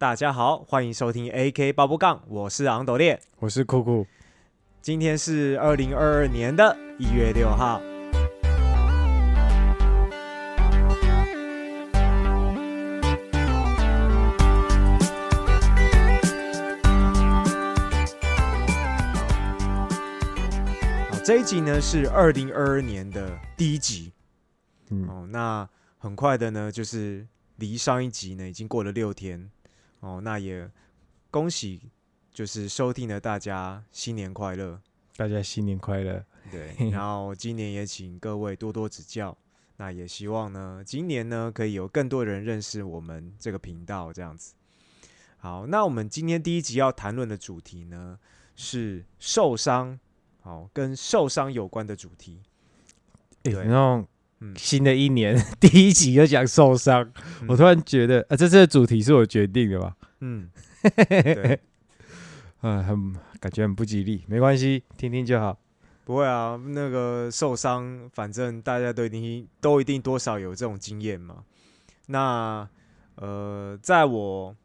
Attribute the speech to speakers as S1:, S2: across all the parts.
S1: 大家好，欢迎收听 AK 爆波杠，我是昂斗烈。
S2: 我是酷酷，
S1: 今天是二零二二年的一月六号。好，这一集呢是二零二二年的第一集
S2: 嗯，
S1: 哦。那很快的呢，就是离上一集呢已经过了六天哦。那也恭喜，就是收听的大家新年快乐。
S2: 大家新年快乐。
S1: 对，然后今年也请各位多多指教。那也希望呢，今年呢可以有更多人认识我们这个频道，这样子。好，那我们今天第一集要谈论的主题呢是受伤，好，跟受伤有关的主题。
S2: 哎、
S1: 对
S2: 新的一年 第一集就讲受伤，我突然觉得，啊，这次的主题是我决定的吧？
S1: 嗯，对，
S2: 啊，很感觉很不吉利，没关系，听听就好。
S1: 不会啊，那个受伤，反正大家都一定都一定多少有这种经验嘛。那呃，在我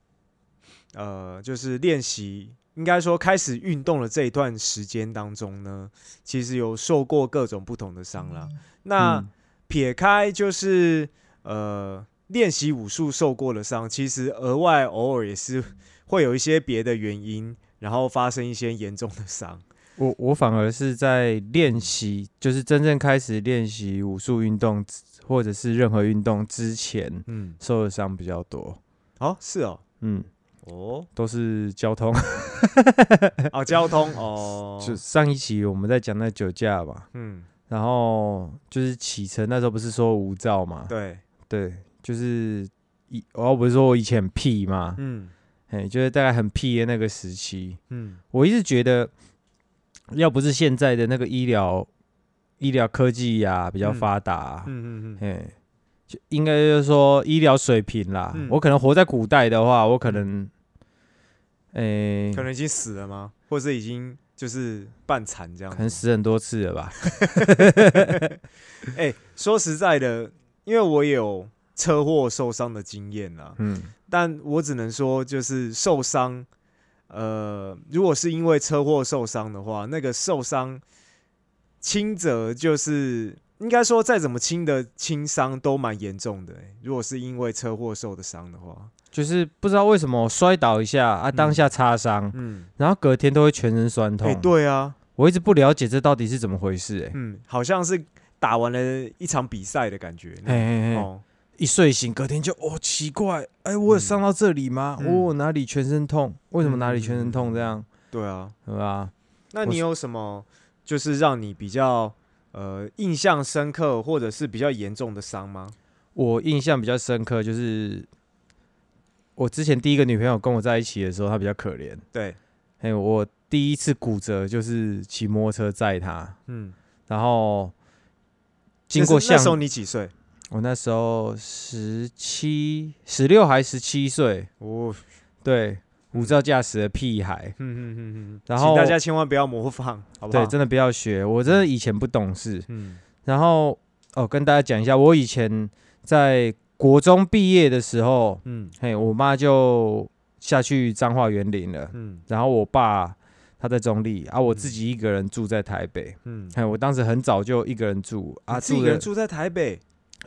S1: 呃就是练习，应该说开始运动的这一段时间当中呢，其实有受过各种不同的伤啦。那、
S2: 嗯
S1: 撇开就是呃练习武术受过的伤，其实额外偶尔也是会有一些别的原因，然后发生一些严重的伤。
S2: 我我反而是在练习，就是真正开始练习武术运动或者是任何运动之前，
S1: 嗯，
S2: 受的伤比较多。
S1: 哦，是哦，
S2: 嗯，
S1: 哦。
S2: 都是交通。
S1: 哦，交通哦，
S2: 就上一期我们在讲那酒驾吧，
S1: 嗯，
S2: 然后就是启程那时候不是说无照嘛？
S1: 对，
S2: 对，就是以我不是说我以前很屁嘛，
S1: 嗯。
S2: 哎，就是大概很屁的那个时期，
S1: 嗯。
S2: 我一直觉得，要不是现在的那个医疗医疗科技呀、比较
S1: 嗯
S2: 发达、
S1: 嗯。嗯嗯，
S2: 哎，就应该就是说医疗水平啦。
S1: 嗯。
S2: 我可能活在古代的话，我可能，哎、
S1: 可能已经死了吗？或者已经就是半残这样子？
S2: 可能死很多次了吧。
S1: 哎、说实在的，因为我有车祸受伤的经验啦，
S2: 嗯，
S1: 但我只能说，就是受伤，呃，如果是因为车祸受伤的话，那个受伤轻则就是应该说再怎么轻的轻伤都蛮严重的、欸。如果是因为车祸受的伤的话，
S2: 就是不知道为什么我摔倒一下啊，当下擦伤，
S1: 嗯，
S2: 然后隔天都会全身酸痛。
S1: 哎、对啊，
S2: 我一直不了解这到底是怎么回事、欸，
S1: 嗯，好像是打完了一场比赛的感觉。
S2: 嘿嘿嘿，
S1: 哦，
S2: 一睡醒隔天就哦奇怪，哎，我有伤到这里吗？
S1: 嗯
S2: 我、哪里全身痛？为什么哪里全身痛？这样，
S1: 对啊，
S2: 对吧？
S1: 那你有什么就是让你比较呃印象深刻或者是比较严重的伤吗？
S2: 我印象比较深刻就是。我之前第一个女朋友跟我在一起的时候，她比较可怜。
S1: 对，
S2: 哎，我第一次骨折就是骑摩托车载她，
S1: 嗯，
S2: 然后经过巷
S1: 那时候你几岁？
S2: 我那时候十七、十六还十七岁，
S1: 哦，
S2: 对，无照驾驶的屁孩。
S1: 嗯嗯嗯嗯，
S2: 然后
S1: 大家千万不要模仿，好不好？
S2: 对，真的不要学，我真的以前不懂事。
S1: 嗯
S2: 然后哦，跟大家讲一下，我以前在国中毕业的时候，
S1: 嗯
S2: 嘿，我妈就下去彰化园林了，
S1: 嗯
S2: 然后我爸他在中立，啊，我自己一个人住在台北。
S1: 嗯，
S2: 嘿，我当时很早就一个人住啊，
S1: 自己一个人住在台北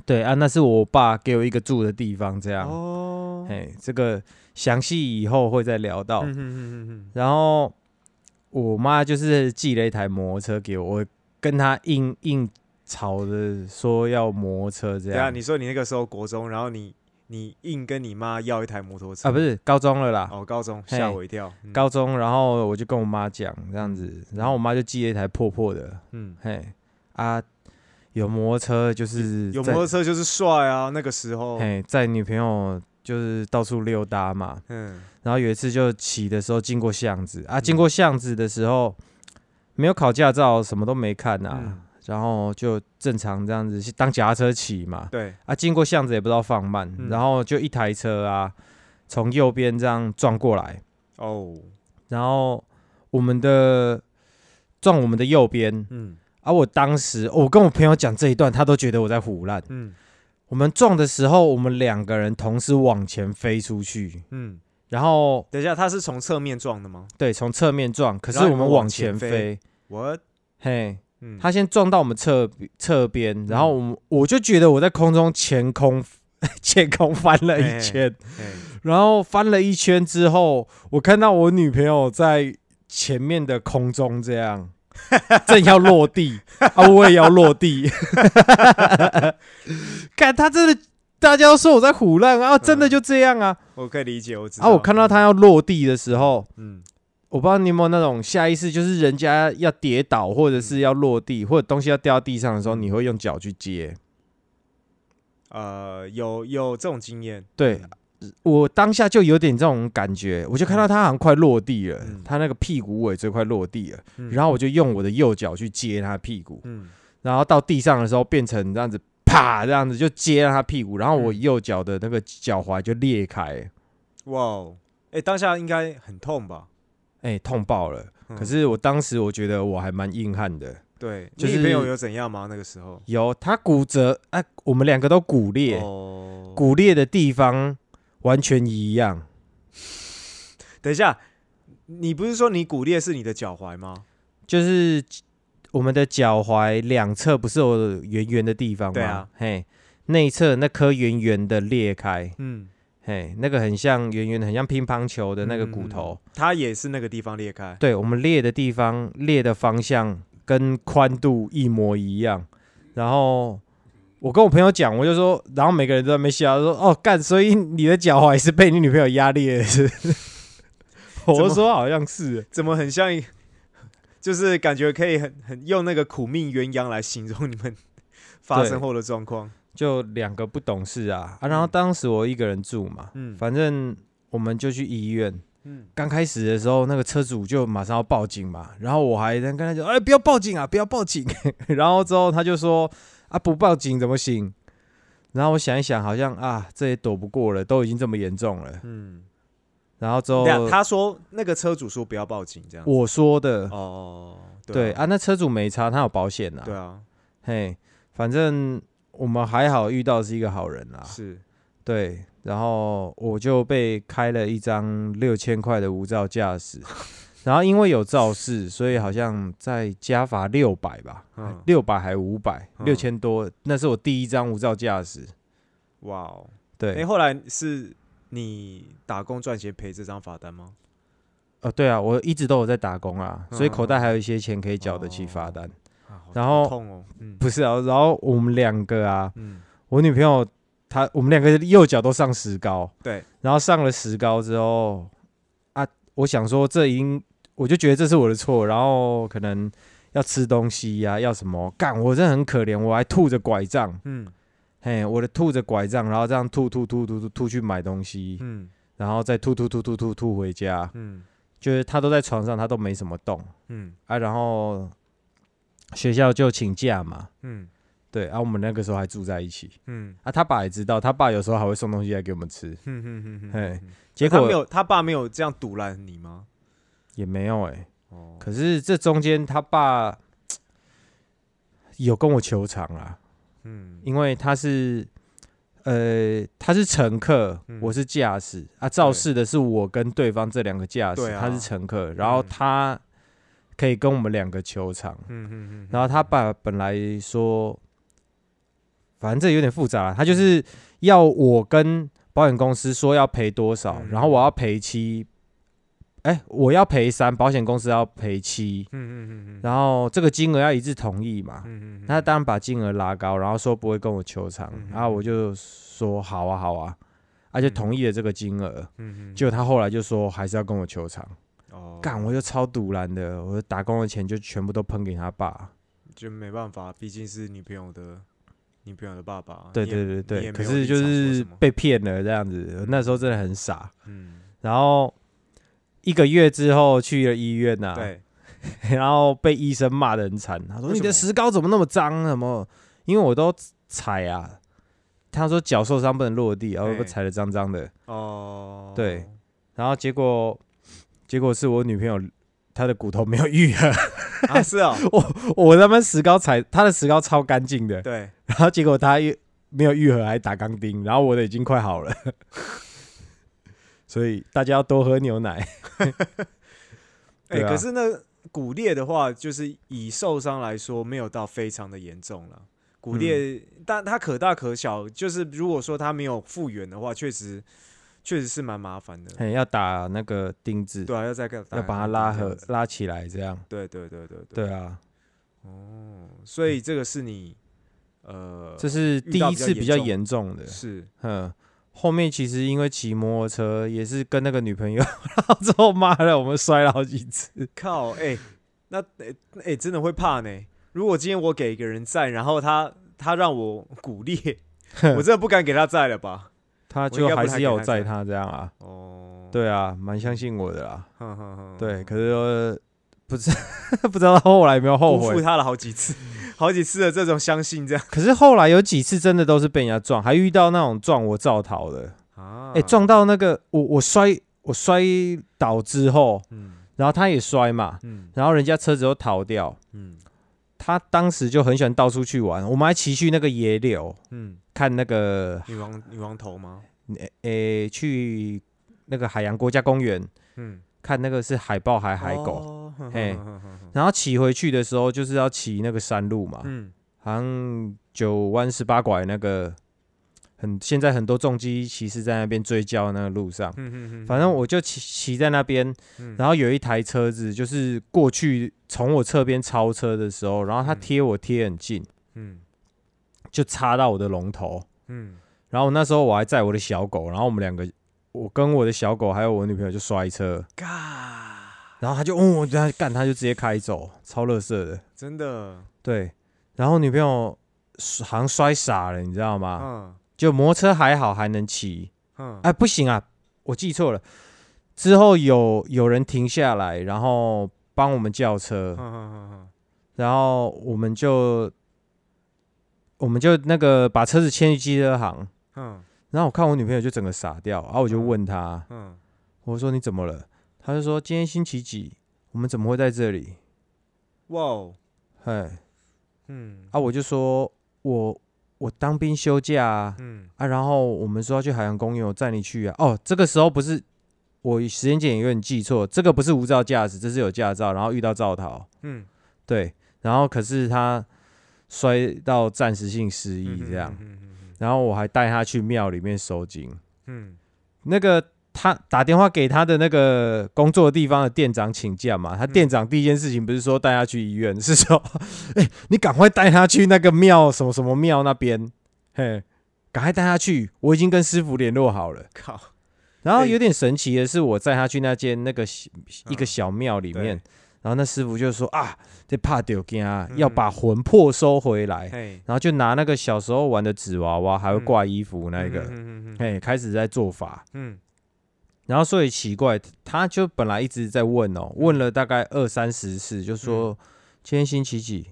S2: 对啊，那是我爸给我一个住的地方，这样。
S1: 哦，
S2: 嘿，这个详细以后会再聊到。
S1: 嗯嗯嗯嗯
S2: 然后我妈就是寄了一台摩托车给我，我跟她硬硬吵着说要摩托车这
S1: 对啊，
S2: 样。
S1: 你说你那个时候国中，然后你你硬跟你妈要一台摩托车。
S2: 啊，不是高中了啦，
S1: 哦，高中
S2: 嘿
S1: 吓我一跳，嗯。
S2: 高中，然后我就跟我妈讲这样子，然后我妈就寄了一台破破的，
S1: 嗯，
S2: 嘿啊，有摩托车就是
S1: 有摩托车就是帅啊，那个时候，
S2: 嘿在女朋友就是到处溜达嘛，
S1: 嗯。
S2: 然后有一次就骑的时候经过巷子啊，经过巷子的时候没有考驾照，什么都没看啊，
S1: 嗯
S2: 然后就正常这样子当脚踏车骑嘛，
S1: 对，
S2: 啊，经过巷子也不知道放慢，
S1: 嗯。
S2: 然后就一台车啊从右边这样撞过来，
S1: 哦，
S2: 然后我们的撞我们的右边，
S1: 嗯。
S2: 啊，我当时我跟我朋友讲这一段，他都觉得我在胡乱。
S1: 嗯。
S2: 我们撞的时候，我们两个人同时往前飞出去，
S1: 嗯，
S2: 然后
S1: 等一下，他是从侧面撞的吗？
S2: 对，从侧面撞，可是我们往前
S1: 前飞。
S2: 飞，
S1: 我
S2: 嘿，
S1: 嗯，
S2: 他先撞到我们侧侧边，然后我们我就觉得我在空中前空 前空翻了一圈，
S1: 哎
S2: 然后翻了一圈之后，我看到我女朋友在前面的空中这样，正要落地。啊，我也要落地。看他真的，大家都说我在胡乱啊，真的就这样啊。
S1: 我可以理解，我知
S2: 啊，我看到他要落地的时候，
S1: 嗯，
S2: 我不知道你有没有那种下意识，就是人家要跌倒或者是要落地，或者东西要掉到地上的时候，你会用脚去接。
S1: 呃，有有这种经验，
S2: 对
S1: 嗯。
S2: 我当下就有点这种感觉，我就看到他好像快落地了，
S1: 嗯。
S2: 他那个屁股尾椎快落地了，
S1: 嗯。
S2: 然后我就用我的右脚去接他屁股，
S1: 嗯。
S2: 然后到地上的时候变成这样子，啪这样子就接了他屁股，然后我
S1: 嗯
S2: 右脚的那个脚踝就裂开，
S1: 哇哦，哎，当下应该很痛吧？
S2: 哎、痛爆了。
S1: 嗯
S2: 可是我当时我觉得我还蛮硬汉的，
S1: 对，
S2: 就是
S1: 有怎样吗？那个时候
S2: 有他骨折，哎、我们两个都骨裂，
S1: 哦，
S2: 骨裂的地方完全一样。
S1: 等一下，你不是说你骨裂是你的脚踝吗？
S2: 就是我们的脚踝两侧不是有圆圆的地方吗？
S1: 对啊，
S2: 嘿，内侧那颗圆圆的裂开，
S1: 嗯，
S2: 嘿，那个很像圆圆的，很像乒乓球的那个骨头。
S1: 它也是那个地方裂开，
S2: 对我们裂的地方，裂的方向跟宽度一模一样。然后我跟我朋友讲，我就说，然后每个人都在那边笑，说：“哦，干，所以你的脚踝是被你女朋友压裂的是？” 我就说好像是，
S1: 怎么很像？就是感觉可以很很用那个苦命鸳鸯来形容你们发生后的状况。
S2: 就两个不懂事啊啊！然后当时我一个人住嘛，
S1: 嗯
S2: 反正我们就去医院。
S1: 嗯
S2: 刚开始的时候，那个车主就马上要报警嘛，然后我还在跟他讲：“哎，不要报警啊，不要报警。”然后之后他就说：“啊，不报警怎么行？”然后我想一想，好像啊，这也躲不过了，都已经这么严重了。
S1: 嗯，
S2: 然后之后
S1: 他说那个车主说不要报警，这样。
S2: 我说的，
S1: 哦，
S2: 对啊，那车主没差，他有保险呐。
S1: 对啊，
S2: 嘿，反正我们还好遇到是一个好人啦。
S1: 是，
S2: 对，然后我就被开了一张六千块的无照驾驶，然后因为有肇事，所以好像再加罚六百吧，
S1: 嗯，
S2: 六百还五百，
S1: 嗯
S2: 六千多，那是我第一张无照驾驶。
S1: 哇哦，
S2: 对，
S1: 哎，后来是你打工赚钱赔这张罚单吗？
S2: 哦，对啊，我一直都有在打工啊，所以口袋
S1: 嗯
S2: 还有一些钱可以缴得起罚单。
S1: 啊
S2: 然后
S1: 痛哦，嗯。
S2: 不是啊，然后我们两个啊，
S1: 嗯，
S2: 我女朋友她，我们两个右脚都上石膏，
S1: 对，
S2: 然后上了石膏之后啊，我想说这已经，我就觉得这是我的错，然后可能要吃东西呀、要什么干，我真的很可怜，我还吐着拐杖，
S1: 嗯。
S2: 嘿，我的吐着拐杖，然后这样吐吐吐吐吐吐去买东西，
S1: 嗯。
S2: 然后再吐吐吐吐吐吐回家，
S1: 嗯。
S2: 就是他都在床上，他都没什么动。
S1: 嗯。
S2: 啊，然后学校就请假嘛，
S1: 嗯。
S2: 对啊，我们那个时候还住在一起。
S1: 嗯。
S2: 啊，他爸也知道，他爸有时候还会送东西来给我们吃，
S1: 嗯嗯嗯
S2: 嘿
S1: 嗯，
S2: 结果
S1: 他没有，他爸没有这样堵拦你吗？
S2: 也没有哎、
S1: 哦，
S2: 可是这中间他爸有跟我求偿啊，
S1: 嗯。
S2: 因为他是呃他是乘客，
S1: 嗯。
S2: 我是驾驶啊，肇事的是我跟对方这两个驾驶，
S1: 啊。
S2: 他是乘客，然后
S1: 嗯
S2: 他可以跟我们两个求偿，
S1: 嗯嗯嗯，
S2: 然后他爸本来说，反正这有点复杂，他就是要我跟保险公司说要赔多少，
S1: 嗯。
S2: 然后我要赔七。哎、我要赔三，保险公司要赔七，
S1: 嗯嗯嗯嗯，
S2: 然后这个金额要一致同意嘛，
S1: 嗯嗯，
S2: 他当然把金额拉高，然后说不会跟我求偿，
S1: 嗯
S2: 然后我就说好啊好啊，啊就
S1: 嗯。
S2: 同意了这个金额，
S1: 嗯嗯，
S2: 结果他后来就说还是要跟我求偿，
S1: 哦，
S2: 干我就超堵然的，我打工的钱就全部都喷给他爸，
S1: 就没办法，毕竟是女朋友的女朋友的爸爸，
S2: 对对对对，可是就是被骗了这样子，那时候真的很傻，
S1: 嗯，
S2: 然后一个月之后去了医院呐、
S1: 对，
S2: 然后被医生骂的很惨，他说你的石膏怎么那么脏？什么？因为我都踩啊，他说脚受伤不能落地，然后
S1: 嘿
S2: 被踩的脏脏的。
S1: 哦，
S2: 对然后结果，结果是我女朋友她的骨头没有愈合，
S1: 啊，是哦，
S2: 我我他妈石膏踩她的石膏超干净的，
S1: 对，
S2: 然后结果她又没有愈合，还打钢钉，然后我的已经快好了。所以大家要多喝牛奶。
S1: 哎、可是那骨裂的话，就是以受伤来说，没有到非常的严重了。骨裂，
S2: 嗯
S1: 但它可大可小，就是如果说它没有复原的话，确实确实是蛮麻烦的。
S2: 嘿，要打那个钉子，
S1: 对啊，要再个
S2: 要把它拉合
S1: 这样子
S2: 拉起来，这样。
S1: 对对对对
S2: 对啊，
S1: 哦，所以这个是你呃，
S2: 这是第一次比较
S1: 严重
S2: 的。
S1: 是
S2: 嗯，后面其实因为骑摩托车，也是跟那个女朋友，然后之后骂了，我们摔了好几次。
S1: 靠，哎、那哎哎、真的会怕呢。如果今天我给一个人赞，然后他他让我鼓励，我真的不敢给他赞了吧？
S2: 他就还是要我载他这样啊。
S1: 哦，
S2: 对啊，蛮相信我的啦。
S1: 哼哼哼，
S2: 对，可是呃不知 不知道他后来有没有后悔。
S1: 辜负他了好几次，好几次的这种相信这样
S2: 可是后来有几次真的都是被人家撞，还遇到那种撞我照逃的。
S1: 啊
S2: 哎、撞，到那个我我摔我摔倒之后，
S1: 嗯
S2: 然后他也摔嘛，
S1: 嗯
S2: 然后人家车子都逃掉。
S1: 嗯
S2: 他当时就很喜欢到处去玩，我们还骑去那个野柳
S1: 嗯，
S2: 看那个
S1: 女王女王头吗？
S2: 诶、诶去那个海洋国家公园
S1: 嗯，
S2: 看那个是海豹还海狗，
S1: 哦，哼
S2: 嘿
S1: 哼哼哼哼。
S2: 然后骑回去的时候就是要骑那个山路嘛，
S1: 嗯。
S2: 好像九弯十八拐那个很现在很多重机骑士在那边追焦那个路上，
S1: 嗯嗯嗯，
S2: 反正我就骑骑在那边，
S1: 嗯。
S2: 然后有一台车子就是过去从我侧边超车的时候，然后他
S1: 嗯。
S2: 贴我贴很近，
S1: 嗯
S2: 就插到我的龙头。
S1: 嗯。
S2: 然后那时候我还载我的小狗，然后我们两个，我跟我的小狗还有我女朋友就摔车，
S1: 嘎，
S2: 然后他就哦，我他干，他就直接开走，超乐色的。
S1: 真的，
S2: 对，然后女朋友好像摔傻了，你知道吗？
S1: 嗯。
S2: 就摩托车还好还能骑，
S1: 嗯。
S2: 哎，不行啊，我记错了。之后有有人停下来，然后帮我们叫车，
S1: 嗯嗯嗯。
S2: 然后我们就我们就那个把车子牵去机车行，
S1: 嗯。
S2: 然后我看我女朋友就整个傻掉，然后我就问她，
S1: 嗯，
S2: 我说你怎么了？她就说今天星期几，我们怎么会在这里？
S1: 哇哦，
S2: 哎，
S1: 嗯。
S2: 啊，我就说我我当兵休假啊，
S1: 嗯。
S2: 啊，然后我们说要去海洋公园，我载你去啊。哦，这个时候不是我时间点有点记错，这个不是无照驾驶，这是有驾照，然后遇到肇逃，
S1: 嗯，
S2: 对，然后可是他摔到暂时性失忆这样，然后我还带他去庙里面收金。
S1: 嗯。
S2: 那个他打电话给他的那个工作地方的店长请假嘛，他店长第一件事情不是说带他去医院，是说，哎、你赶快带他去那个庙什么什么庙那边，嘿，赶快带他去，我已经跟师傅联络好了。
S1: 靠，
S2: 然后
S1: 哎。
S2: 有点神奇的是，我载他去那间那个一个
S1: 嗯
S2: 小庙里面
S1: 对，
S2: 然后那师傅就说啊，这怕丢惊啊，
S1: 嗯
S2: 要把魂魄收回来，
S1: 嘿，
S2: 然后就拿那个小时候玩的纸娃娃，还会
S1: 嗯
S2: 挂衣服那个，
S1: 嗯嗯嗯
S2: 嘿，开始在做法。
S1: 嗯
S2: 然后所以奇怪，他就本来一直在问哦，问了大概二三十次，就说、今天星期几，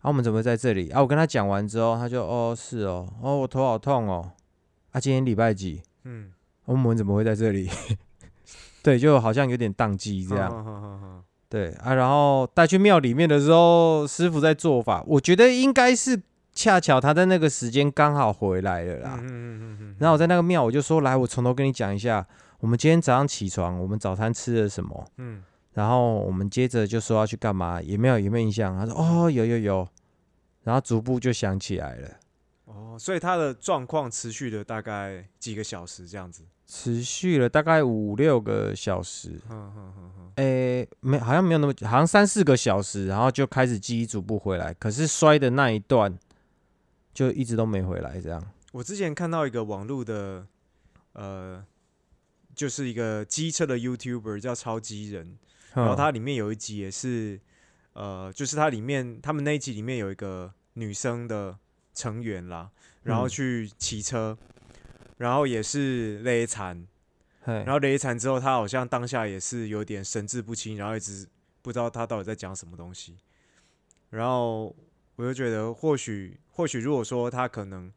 S2: 啊我们怎么会在这里啊？我跟他讲完之后，他就哦是哦，哦我头好痛哦，啊今天礼拜几，
S1: 嗯，
S2: 我们怎么会在这里？对，就好像有点宕机这样。对啊，然后带去庙里面的时候，师傅在做法，我觉得应该是恰巧他在那个时间刚好回来了啦。
S1: 嗯嗯嗯，
S2: 然后我在那个庙，我就说来，我从头跟你讲一下，我们今天早上起床，我们早餐吃了什么，
S1: 嗯
S2: 然后我们接着就说要去干嘛，也没有有没有印象？他说哦有有有，然后逐步就想起来了，
S1: 哦，所以他的状况持续了大概几个小时这样子。
S2: 持续了大概五六个小时，
S1: 嗯嗯嗯嗯，
S2: 诶，没好像没有那么久，好像三四个小时，然后就开始记忆逐步回来，可是摔的那一段就一直都没回来，这样。
S1: 我之前看到一个网络的，呃，就是一个机车的 YouTuber 叫超机人，然后
S2: 嗯
S1: 它里面有一集也是，呃，就是它里面他们那一集里面有一个女生的成员啦，然后
S2: 嗯
S1: 去骑车，然后也是累残，
S2: 嘿
S1: 然后雷残之后，他好像当下也是有点神志不清，然后一直不知道他到底在讲什么东西。然后我就觉得，或许或许如果说他可能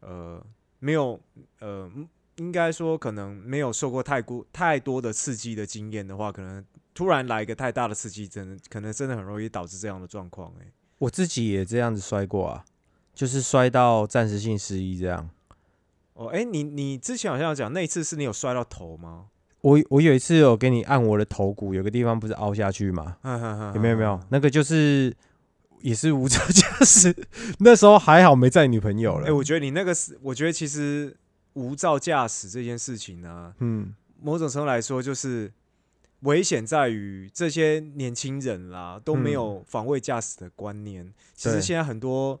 S1: 呃没有呃，嗯应该说可能没有受过太过太多的刺激的经验的话，可能突然来一个太大的刺激，真的可能真的很容易导致这样的状况。哎，
S2: 我自己也这样子摔过啊，就是摔到暂时性失忆这样。
S1: 哦，哎、你你之前好像有讲那一次是你有摔到头吗？
S2: 我我有一次有给你按我的头骨，有个地方不是凹下去吗？有
S1: 有
S2: 没有？没有？那个就是也是无照驾驶，那时候还好没载女朋友了
S1: 哎、
S2: 了。
S1: 我觉得你那个是，我觉得其实无照驾驶这件事情呢、
S2: 嗯，
S1: 某种程度来说，就是危险在于这些年轻人啦都没有防卫驾驶的观念。其实现在很多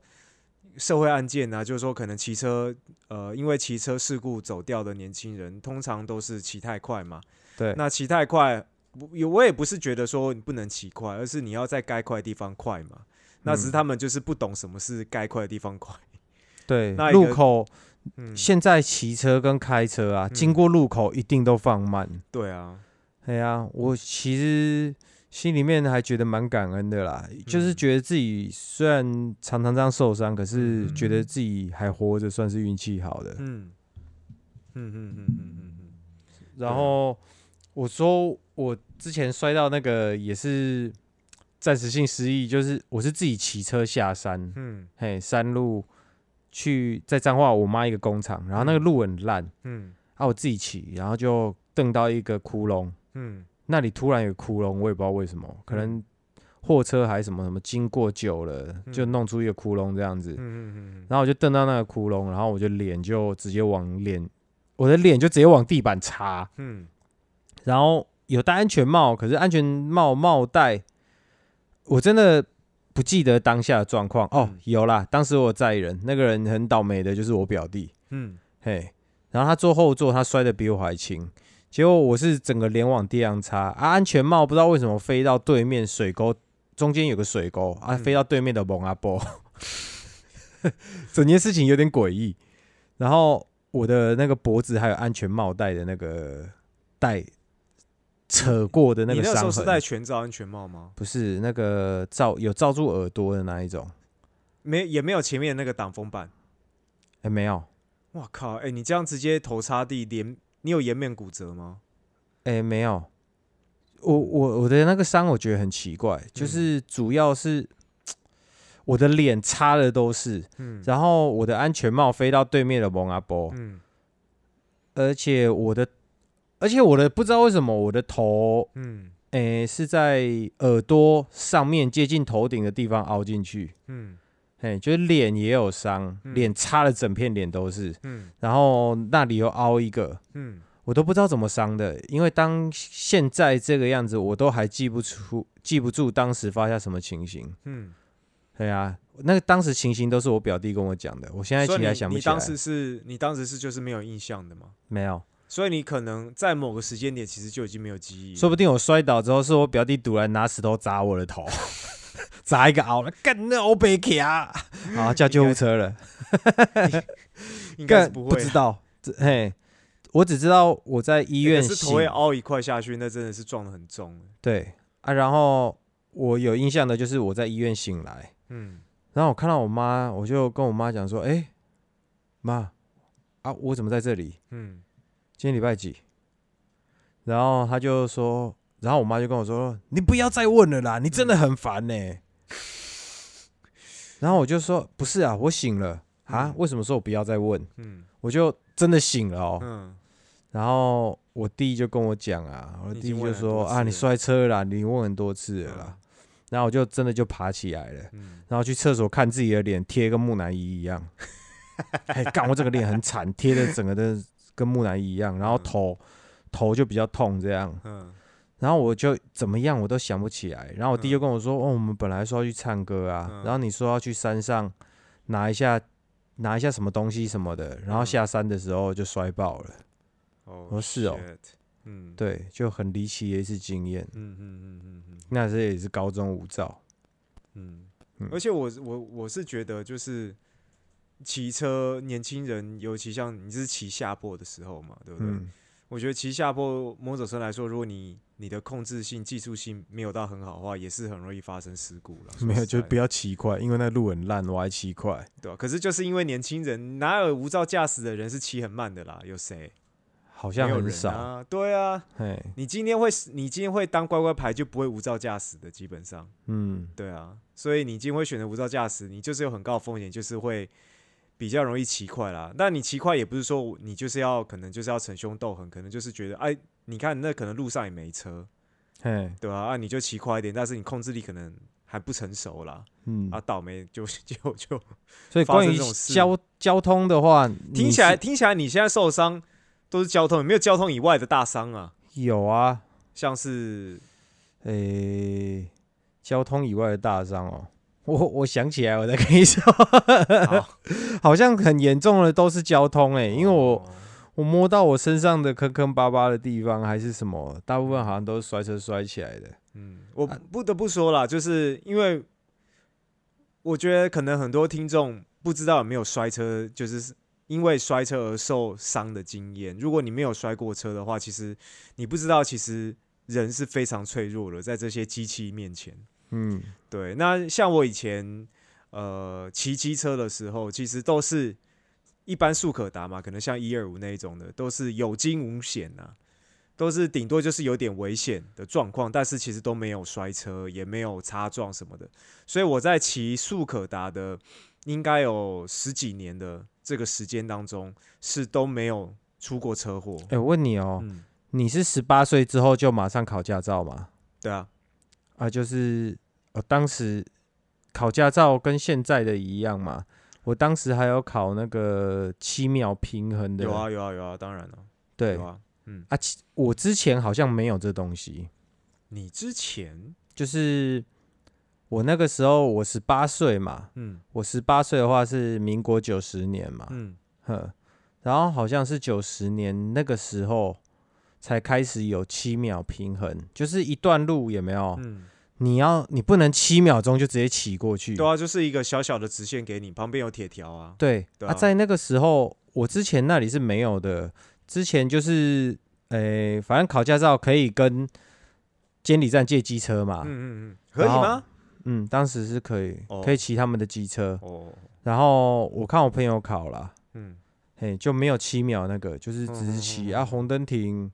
S1: 社会案件啊，就是说可能骑车呃，因为骑车事故走掉的年轻人，通常都是骑太快嘛。
S2: 对，
S1: 那骑太快，我我也不是觉得说你不能骑快，而是你要在该快的地方快嘛。那只是
S2: 嗯
S1: 他们就是不懂什么是该快的地方快。
S2: 对
S1: 那
S2: 路口
S1: 嗯，
S2: 现在骑车跟开车啊，
S1: 嗯
S2: 经过路口一定都放慢。
S1: 对啊，
S2: 对啊，我其实心里面还觉得蛮感恩的啦，就是
S1: 嗯。
S2: 觉得自己虽然常常这样受伤，可是
S1: 嗯
S2: 觉得自己还活着，算是运气好的。
S1: 嗯，嗯嗯嗯嗯嗯嗯，
S2: 然后我说我之前摔到那个也是暂时性失忆，就是我是自己骑车下山，
S1: 嗯。
S2: 嘿，山路去在彰化我妈一个工厂，然后那个路很烂，
S1: 嗯。
S2: 啊，我自己骑，然后就蹬到一个窟窿，
S1: 嗯
S2: 那里突然有窟窿，我也不知道为什么，可能货车还是什么什么经过久了，就
S1: 嗯
S2: 弄出一个窟窿这样子，然后我就瞪到那个窟窿，然后我就脸就直接往脸，我的脸就直接往地板擦，
S1: 嗯。
S2: 然后有戴安全帽，可是安全帽帽带，我真的不记得当下的状况。哦
S1: 嗯，
S2: 有啦，当时我在人，那个人很倒霉的，就是我表弟，
S1: 嗯。
S2: 嘿，然后他坐后座，他摔的比我还轻，结果我是整个脸往地上插啊，安全帽不知道为什么飞到对面水沟中间有个水沟啊，
S1: 嗯
S2: 飞到对面的蒙阿波，整件事情有点诡异。然后我的那个脖子还有安全帽带的那个带扯过的那
S1: 你那时
S2: 个伤痕，
S1: 候是戴全罩安全帽吗？
S2: 不是那个罩有罩住耳朵的那一种，
S1: 没，也没有前面那个挡风板。
S2: 哎、没有，
S1: 哇靠！哎、你这样直接头插地，连你有颜面骨折吗？
S2: 哎、没有，我我我的那个伤我觉得很奇怪，
S1: 嗯。
S2: 就是主要是我的脸擦的都是，
S1: 嗯。
S2: 然后我的安全帽飞到对面的蒙阿波，
S1: 嗯。
S2: 而且我的而且我的不知道为什么我的头，
S1: 嗯。
S2: 诶、是在耳朵上面接近头顶的地方凹进去，
S1: 嗯
S2: 嘿，就是脸也有伤，
S1: 嗯
S2: 脸擦了整片脸都是，
S1: 嗯
S2: 然后那里又凹一个，
S1: 嗯
S2: 我都不知道怎么伤的，因为当现在这个样子，我都还记不出、记不住当时发生什么情形。
S1: 嗯。
S2: 对啊，那个当时情形都是我表弟跟我讲的，我现在起来想不起来。
S1: 你当时是你当时是就是没有印象的吗？
S2: 没有，
S1: 所以你可能在某个时间点其实就已经没有记忆。
S2: 说不定我摔倒之后是我表弟突然拿石头砸我的头，砸一个凹了，干那欧贝克啊！啊叫救护车了。
S1: 应该不会啊，
S2: 知道，这嘿，我只知道我在医院
S1: 可是头会凹一块下去，那真的是撞的很重。
S2: 对啊，然后我有印象的就是我在医院醒来。
S1: 嗯
S2: 然后我看到我妈，我就跟我妈讲说：“哎、妈啊，我怎么在这里？
S1: 嗯
S2: 今天礼拜几？”然后她就说，然后我妈就跟我说：“你不要再问了啦，你真的很烦呢、然后我就说：“不是啊，我醒了啊，
S1: 嗯
S2: 为什么说我不要再问？
S1: 嗯
S2: 我就真的醒了哦。
S1: 嗯
S2: 然后我弟就跟我讲啊，我弟就说：“
S1: 很多次
S2: 啊，你摔车了啦，你问很多次了啦。然后我就真的就爬起来了。
S1: 嗯
S2: 然后去厕所看自己的脸，贴跟木乃伊一样。哎，干我这个脸很惨，贴的整个的跟木乃伊一样，然后
S1: 嗯
S2: 头头就比较痛这样。
S1: 嗯
S2: 然后我就怎么样我都想不起来。然后我弟
S1: 嗯
S2: 就跟我说：“哦，我们本来说要去唱歌啊，
S1: 嗯
S2: 然后你说要去山上拿一下拿一下什么东西什么的，然后
S1: 嗯
S2: 下山的时候就摔爆了。
S1: 哦
S2: 哦是哦
S1: 嗯
S2: 对，就很离奇的一次经验。
S1: 嗯嗯嗯嗯嗯
S2: 那这也是高中无照。
S1: 嗯
S2: 嗯，
S1: 而且我我我是觉得就是骑车，年轻人尤其像你是骑下坡的时候嘛，对不对？
S2: 嗯，
S1: 我觉得骑下坡某种程度来说，如果你你的控制性、技术性没有到很好的话，也是很容易发生事故了。
S2: 没有，就不要骑快，因为那路很烂，我还骑快。
S1: 对吧、可是就是因为年轻人，哪有无照驾驶的人是骑很慢的啦？有谁？
S2: 好
S1: 没有人
S2: 像很少。
S1: 啊。对啊，
S2: 嘿，
S1: 你今天会你今天会当乖乖牌，就不会无照驾驶的，基本上。
S2: 嗯，
S1: 对啊，所以你今天会选择无照驾驶，你就是有很高的风险，就是会比较容易骑快啦。那你骑快也不是说你就是要可能就是要逞凶斗狠，可能就是觉得哎，你看那可能路上也没车，
S2: 嘿，
S1: 对吧、啊？你就骑快一点，但是你控制力可能还不成熟啦，
S2: 嗯
S1: 啊，，倒霉就就就
S2: 所以关于交交通的话，你
S1: 听起来
S2: 是
S1: 听起来你现在受伤都是交通，有没有交通以外的大伤啊？
S2: 有啊，
S1: 像是
S2: 诶、交通以外的大伤哦，我我想起来，我再跟你说，
S1: 好
S2: 好像很严重的都是交通欸、因为我
S1: 哦
S2: 我摸到我身上的坑坑巴巴的地方还是什么，大部分好像都是摔车摔起来的。
S1: 嗯，我
S2: 啊
S1: 不得不说啦，就是因为我觉得可能很多听众不知道有没有摔车，就是因为摔车而受伤的经验。如果你没有摔过车的话，其实你不知道，其实人是非常脆弱的，在这些机器面前。
S2: 嗯，
S1: 对，那像我以前呃骑机车的时候，其实都是一般速可达嘛，可能像一二五那一种的，都是有惊无险呐、都是顶多就是有点危险的状况，但是其实都没有摔车，也没有擦撞什么的。所以我在骑速可达的应该有十几年的这个时间当中，是都没有出过车祸。
S2: 哎、我问你哦，
S1: 嗯，
S2: 你是十八岁之后就马上考驾照吗？
S1: 对啊，
S2: 啊，就是呃，当时考驾照跟现在的一样嘛。我当时还有考那个七秒平衡的，
S1: 有啊，有啊，有啊，当然了，
S2: 对
S1: 有啊。嗯，
S2: 啊，我之前好像没有这东西，
S1: 你之前，
S2: 就是我那个时候我十八岁嘛，
S1: 嗯
S2: 我十八岁的话是民国九十年嘛，
S1: 嗯，
S2: 呵，然后好像是九十年那个时候才开始有七秒平衡，就是一段路有没有？
S1: 嗯。
S2: 你要你不能七秒钟就直接骑过去，
S1: 对啊，就是一个小小的直线给你，旁边有铁条啊。
S2: 对
S1: 对啊
S2: 在那个时候我之前那里是没有的，之前就是诶、反正考驾照可以跟监理站借机车嘛，
S1: 嗯嗯嗯，可以
S2: 然后
S1: 吗？
S2: 嗯，当时是可以，
S1: 哦
S2: 可以骑他们的机车。
S1: 哦，
S2: 然后我看我朋友考了，
S1: 嗯
S2: 嘿，就没有七秒那个，就是直骑、
S1: 嗯嗯嗯
S2: 啊，红灯停，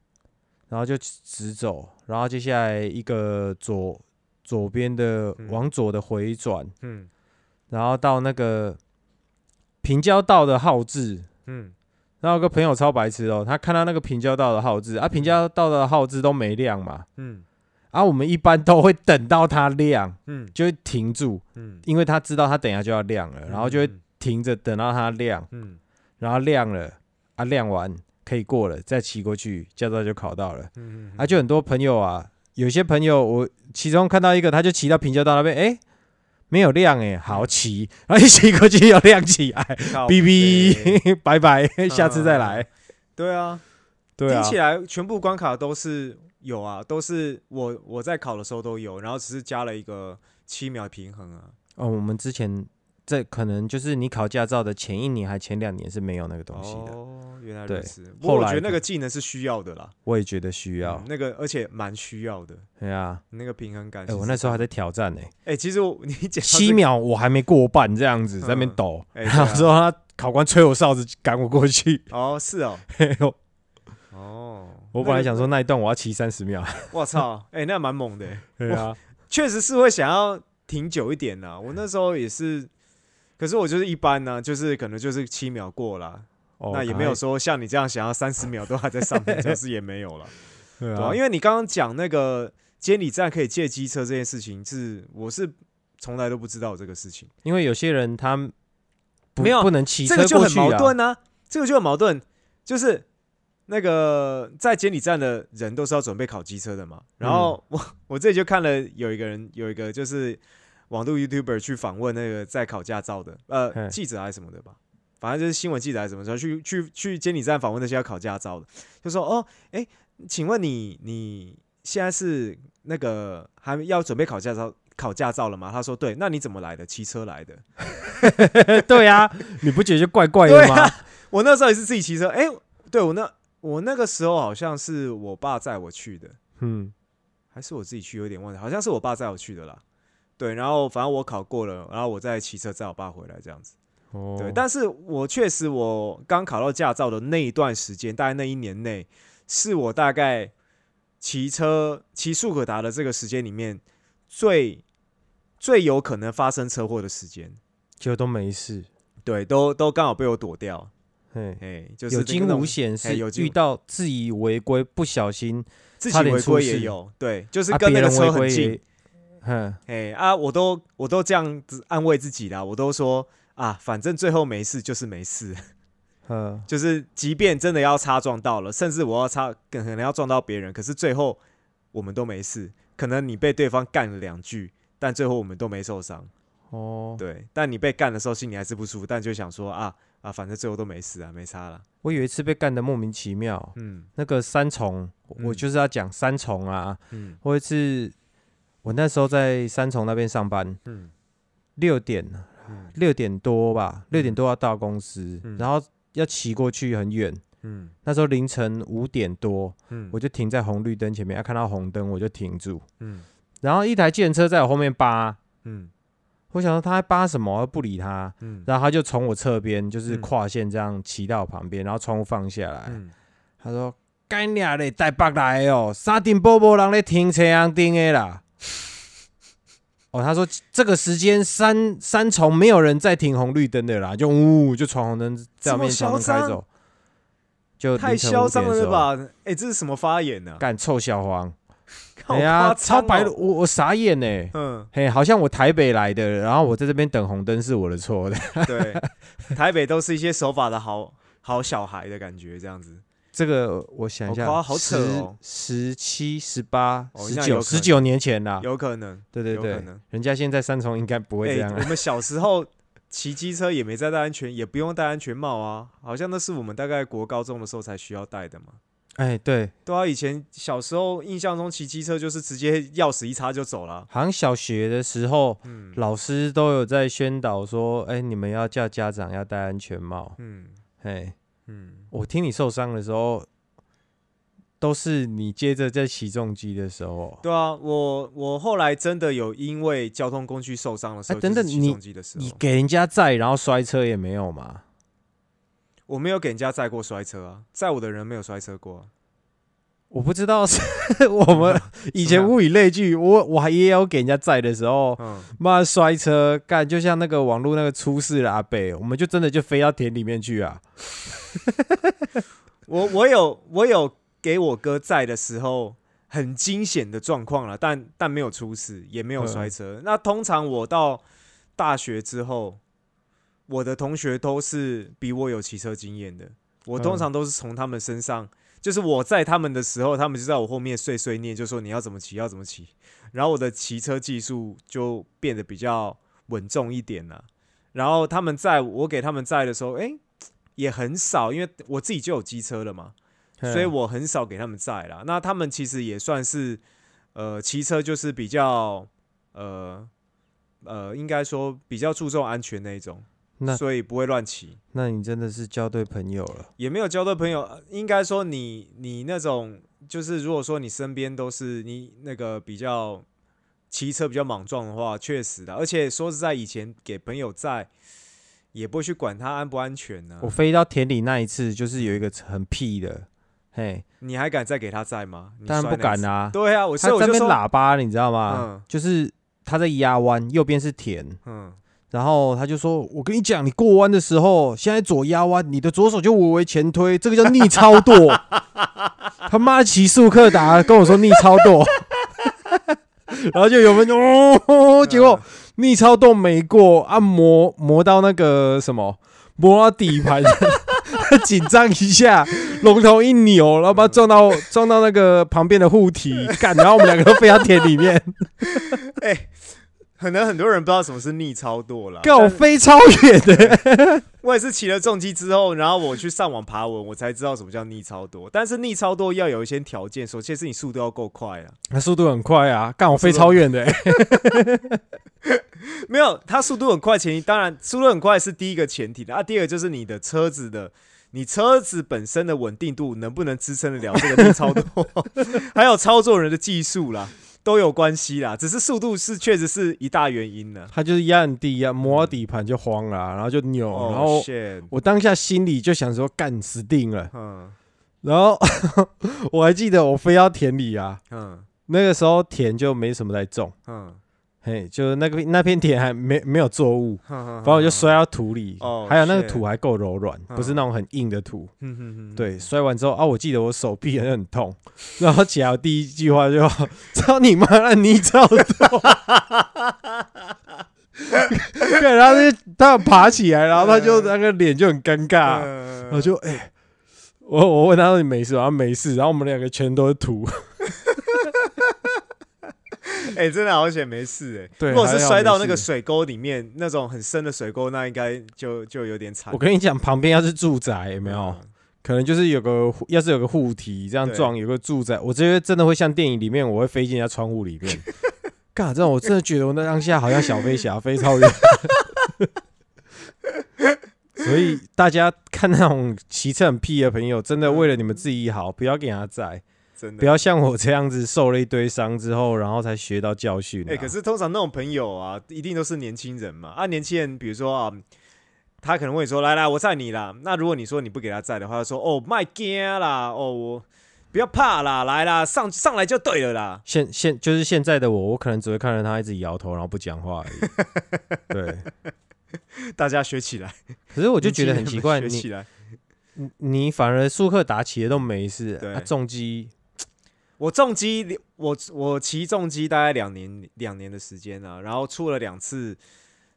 S2: 然后就直走，然后接下来一个左左边的
S1: 嗯。
S2: 往左的回转，
S1: 嗯。
S2: 然后到那个平交道的号志。
S1: 嗯，
S2: 然后有个朋友超白痴哦，他看到那个平交道的号志啊，平交道的号志都没亮嘛，
S1: 嗯。
S2: 啊，我们一般都会等到它亮，
S1: 嗯。
S2: 就会停住，
S1: 嗯，
S2: 因为他知道他等一下就要亮了，然后就会
S1: 嗯。
S2: 停着等到它亮，
S1: 嗯。
S2: 然后亮了啊，亮完可以过了，再骑过去，驾照就考到了。
S1: 嗯。
S2: 啊，就很多朋友啊，有些朋友我其中看到一个，他就骑到平交道那边，哎、没有亮哎、好骑，然后一骑过去又亮起来，哔哔，拜拜，下次再来。
S1: 对啊，
S2: 对啊。
S1: 听，起来全部关卡都是有啊，都是我我在考的时候都有，然后只是加了一个七秒平衡啊。
S2: 哦，我们之前这可能就是你考驾照的前一年还前两年是没有那个东西的，
S1: 哦，原来如此。不过我觉得那个技能是需要的啦，
S2: 我也觉得需要
S1: 嗯。那个而且蛮需要的，
S2: 对啊，
S1: 那个平衡感
S2: 哎。我那时候还在挑战呢、
S1: 哎，其实我你讲到
S2: 七，秒我还没过半这样子，在那边
S1: 嗯
S2: 抖，
S1: 哎
S2: 然后
S1: 对啊
S2: 之后他考官吹我哨子赶我过去，
S1: 哦，是哦，
S2: 嘿呦
S1: 哦，
S2: 我本来想说那一段我要骑三十秒，
S1: 我操，哎、那蛮猛的欸，
S2: 对啊，
S1: 确实是会想要停久一点啦。我那时候也是，可是我就是一般呢、就是可能就是七秒过了，
S2: 哦
S1: 那也没有说像你这样想要三十秒都还在上面，就是也没有了，
S2: 对
S1: 对啊，因为你刚刚讲那个监理站可以借机车这件事情，是我是从来都不知道这个事情，
S2: 因为有些人他不
S1: 没有
S2: 不能骑车
S1: 这个就很矛盾啊，这个就很矛盾，就是。那个在监理站的人都是要准备考机车的嘛，然后我、我这里就看了有一个人有一个就是网络 YouTuber 去访问那个在考驾照的呃
S2: 嘿
S1: 记者还是什么的吧，反正就是新闻记者还是什么，时候去去去监理站访问那些要考驾照的，就说哦，哎，请问你你现在是那个还要准备考驾照考驾照了吗？他说对，那你怎么来的？骑车来的。
S2: 对啊，你不觉得就怪怪的吗？
S1: 啊，我那时候也是自己骑车，哎，对我那我那个时候好像是我爸载我去的，
S2: 嗯，
S1: 还是我自己去，有点忘记，好像是我爸载我去的啦。对，然后反正我考过了，然后我再骑车载我爸回来这样子。
S2: 哦，
S1: 对，但是我确实我刚考到驾照的那一段时间，大概那一年内，是我大概骑车骑速可达的这个时间里面最最有可能发生车祸的时间。
S2: 就都没事，
S1: 对，都都刚好被我躲掉。
S2: 嘿，
S1: 哎，就是
S2: 有惊无险是遇到自以违规，不小心
S1: 自己违规也有，对，就是
S2: 啊
S1: 跟那个车很近哎啊，我都我都这样子安慰自己啦，我都说啊，反正最后没事就是没事，
S2: 嗯，
S1: 就是即便真的要擦撞到了，甚至我要擦可能要撞到别人，可是最后我们都没事，可能你被对方干了两句，但最后我们都没受伤，
S2: 哦，
S1: 对，但你被干的时候心里还是不舒服，但就想说啊啊，反正最后都没事啊，没差了，
S2: 我有一次被干的莫名其妙，
S1: 嗯。
S2: 那个三重，我
S1: 嗯。
S2: 就是要讲三重啊，
S1: 嗯。
S2: 或者是我那时候在三重那边上班，
S1: 嗯
S2: 六点
S1: 嗯
S2: 六点多吧，六点多要到公司，
S1: 嗯
S2: 然后要骑过去很远。
S1: 嗯
S2: 那时候凌晨五点多，
S1: 嗯
S2: 我就停在红绿灯前面，要看到红灯我就停住，
S1: 嗯
S2: 然后一台计程车在我后面扒，
S1: 嗯
S2: 我想说他在扒什么，我不理他，
S1: 嗯
S2: 然后他就从我侧边就是
S1: 嗯
S2: 跨线这样骑到我旁边，然后窗户放下来，
S1: 嗯，
S2: 他说：“干你嘞，带北来的哦，沙丁波波人咧停车阳顶的啦。” 哦，他说这个时间三三重没有人在停红绿灯的啦，就呜就闯红灯，在我面前开走，就
S1: 太嚣张
S2: 5点的时候？
S1: 了吧？哎、这是什么发言呢、
S2: 干臭小黄！哎呀，超白，我我傻眼呢。
S1: 嗯，
S2: 嘿，好像我台北来的，然后我在这边等红灯是我的错的。
S1: 对，台北都是一些守法的好好小孩的感觉，这样子。
S2: 这个我想一下，
S1: 好夸好扯哦
S2: 十七、十八、
S1: 哦
S2: 十九、十九年前啦。
S1: 有可能，
S2: 对对对人家现在三重应该不会
S1: 哎、
S2: 这样啊。
S1: 我们小时候骑机车也没在戴安全，也不用戴安全帽啊，好像那是我们大概国高中的时候才需要戴的嘛。
S2: 哎，对，
S1: 对啊，以前小时候印象中骑机车就是直接钥匙一插就走了。
S2: 好像小学的时候，
S1: 嗯
S2: 老师都有在宣导说，哎，你们要叫家长要戴安全帽。
S1: 嗯
S2: 哎，
S1: 嗯，
S2: 我听你受伤的时候，都是你接着在起重机的时候。
S1: 对啊，我我后来真的有因为交通工具受伤的时候，
S2: 哎等等
S1: 起
S2: 你
S1: 重机的时候，
S2: 你给人家载，然后摔车也没有嘛？
S1: 我没有给人家载过摔车啊，载我的人没有摔车过啊、
S2: 我不知道是 我们 以前物以类聚，我我还也有给人家载的时候，
S1: 嗯，
S2: 妈摔车干，就像那个网络那个出事的阿北，我们就真的就飞到田里面去啊。
S1: 我我有我有给我哥载的时候很惊险的状况了，但但没有出事，也没有摔车。那通常我到大学之后，我的同学都是比我有骑车经验的，我通
S2: 嗯
S1: 常都是从他们身上。就是我在他们的时候，他们就在我后面碎碎念，就说你要怎么骑，要怎么骑。然后我的骑车技术就变得比较稳重一点了。然后他们在我给他们载的时候，诶，也很少，因为我自己就有机车了嘛，所以我很少给他们载啦。那他们其实也算是，呃，骑车就是比较，呃，呃，应该说比较注重安全那一种，
S2: 那
S1: 所以不会乱骑。
S2: 那你真的是交对朋友了。
S1: 也没有交对朋友，呃应该说你你那种就是如果说你身边都是你那个比较骑车比较莽撞的话，确实的。而且说实在，以前给朋友载，也不会去管他安不安全呢、
S2: 我飞到田里那一次，就是有一个很屁的，嘿，
S1: 你还敢再给他载吗？你
S2: 当然不。敢啊。
S1: 对啊，我
S2: 他在那边喇叭，你知道吗？
S1: 嗯
S2: 就是他在压弯，右边是田，
S1: 嗯，
S2: 然后他就说：“我跟你讲，你过弯的时候，现在左压弯，你的左手就微微前推，这个叫逆超舵。”他妈的骑速克达跟我说逆超舵，然后就有分钟哦，结果逆超舵没过，按摩磨到那个什么，磨到底盘，紧张一下，龙头一扭，然后把它撞到撞到那个旁边的护体，干，然后我们两个都飞到田里面，
S1: 可能很多人不知道什么是逆超舵啦。
S2: 干我
S1: 但
S2: 飞超远的。
S1: 我也是骑了重机之后，然后我去上网爬文，我才知道什么叫逆超舵。但是逆超舵要有一些条件，首先是你速度要够快啊。
S2: 那速度很快啊，干我飞超远的、欸，
S1: 没有，它速度很快，前提当然速度很快是第一个前提的啊。第二个就是你的车子的，你车子本身的稳定度能不能支撑得了这个逆超舵，还有操作人的技术啦，都有关系啦。只是速度是确实是一大原因呢。
S2: 他就是压很低啊，磨到底盘就慌了啊、然后就扭，然
S1: 哦
S2: 后我当下心里就想说干死定了，
S1: 嗯。
S2: 然后 我还记得我飞到田里啊，
S1: 嗯。
S2: 那个时候田就没什么在种，
S1: 嗯
S2: 嘿，就是那个那片田还没没有作物，
S1: 反
S2: 反正我就摔到土里，
S1: 哦
S2: 还有那个土还够柔软，不是
S1: 嗯。
S2: 那种很硬的土。对，摔完之后啊，我记得我手臂很痛，然后起来我第一句话就 操你妈的，你超多。对，然后他就他有爬起来，然后他就那个脸就很尴尬，
S1: 嗯。
S2: 然后就哎、我我问他说你没事吗，他没事，然后我们两个全都是土，
S1: 哎、真的好险没事哎、
S2: 对
S1: 如果是摔到那个水沟里面，那种很深的水沟，那应该就就有点惨。
S2: 我跟你讲，旁边要是住宅有没有？
S1: 嗯
S2: 可能就是有个护，要是有个护体这样撞，有个住宅，我觉得真的会像电影里面，我会飞进人家窗户里面。干，这种我真的觉得我那当下好像小飞侠飞超远。所以大家看那种骑车很屁的朋友，真的为了你们自己好，不要给他载，
S1: 真的
S2: 不要像我这样子受了一堆伤之后，然后才学到教训、啊。
S1: 哎、可是通常那种朋友啊，一定都是年轻人嘛。啊，年轻人，比如说啊，他可能会说：“来来，我载你啦。”那如果你说你不给他载的话，他说：“哦，卖惊啦，哦，我不要怕啦，来啦，上上来就对了啦。
S2: 现现就是现在的我，我可能只会看着他一直摇头，然后不讲话而已。对，”
S1: 大家学起来，
S2: 可是我就觉得很奇怪，你
S1: 人们学起来。
S2: 你你反而速克达起的都没事，
S1: 对
S2: 啊、重机
S1: 我重机，我我骑重机大概两年两年的时间啊，然后出了两次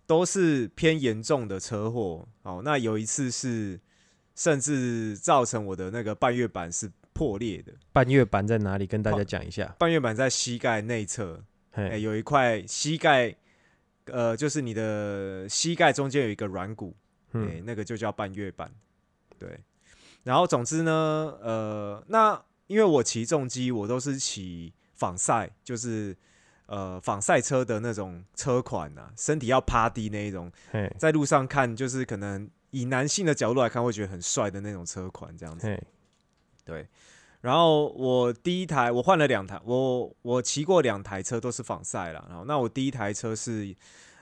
S1: 都是偏严重的车祸。哦，那有一次是甚至造成我的那个半月板是破裂的，
S2: 半月板在哪里？跟大家讲一下。
S1: 半月板在膝盖内侧，哎、
S2: 嘿，
S1: 有一块膝盖，呃，就是你的膝盖中间有一个软骨，哎、
S2: 嗯，
S1: 那个就叫半月板。对，然后总之呢，呃，那因为我骑重机，我都是骑仿赛，就是呃仿赛车的那种车款啊，身体要趴低那一种，在路上看就是可能以男性的角度来看，会觉得很帅的那种车款这样子。
S2: 嘿，
S1: 对，然后我第一台我换了两台，我我骑过两台车都是仿赛了。然后那我第一台车是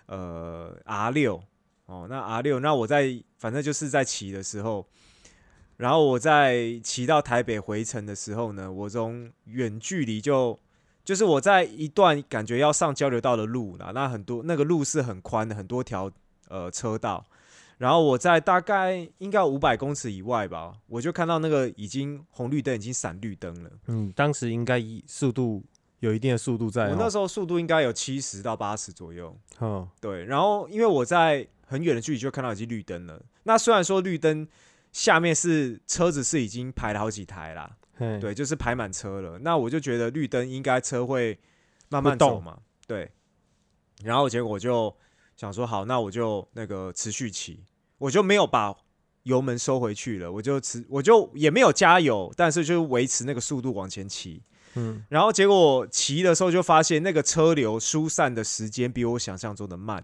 S1: 呃 R 六哦，那 R 六，那我在反正就是在骑的时候，然后我在骑到台北回程的时候呢，我从远距离就就是我在一段感觉要上交流道的路啦，那很多那个路是很宽的，很多条呃车道。然后我在大概应该五百公尺以外吧，我就看到那个已经红绿灯已经闪绿灯了。
S2: 嗯，当时应该以速度有一定的速度在、哦。
S1: 我那时候速度应该有七十到八十左右。
S2: 候，
S1: 对，然后因为我在很远的距离就看到已经绿灯了。那虽然说绿灯下面是车子是已经排了好几台啦，对，就是排满车了。那我就觉得绿灯应该车会慢慢走嘛，对。然后结果我就想说，好，那我就那个持续骑，我就没有把油门收回去了，我就持，我就也没有加油，但是就是维持那个速度往前骑。
S2: 嗯，
S1: 然后结果骑的时候就发现那个车流疏散的时间比我想象中的慢，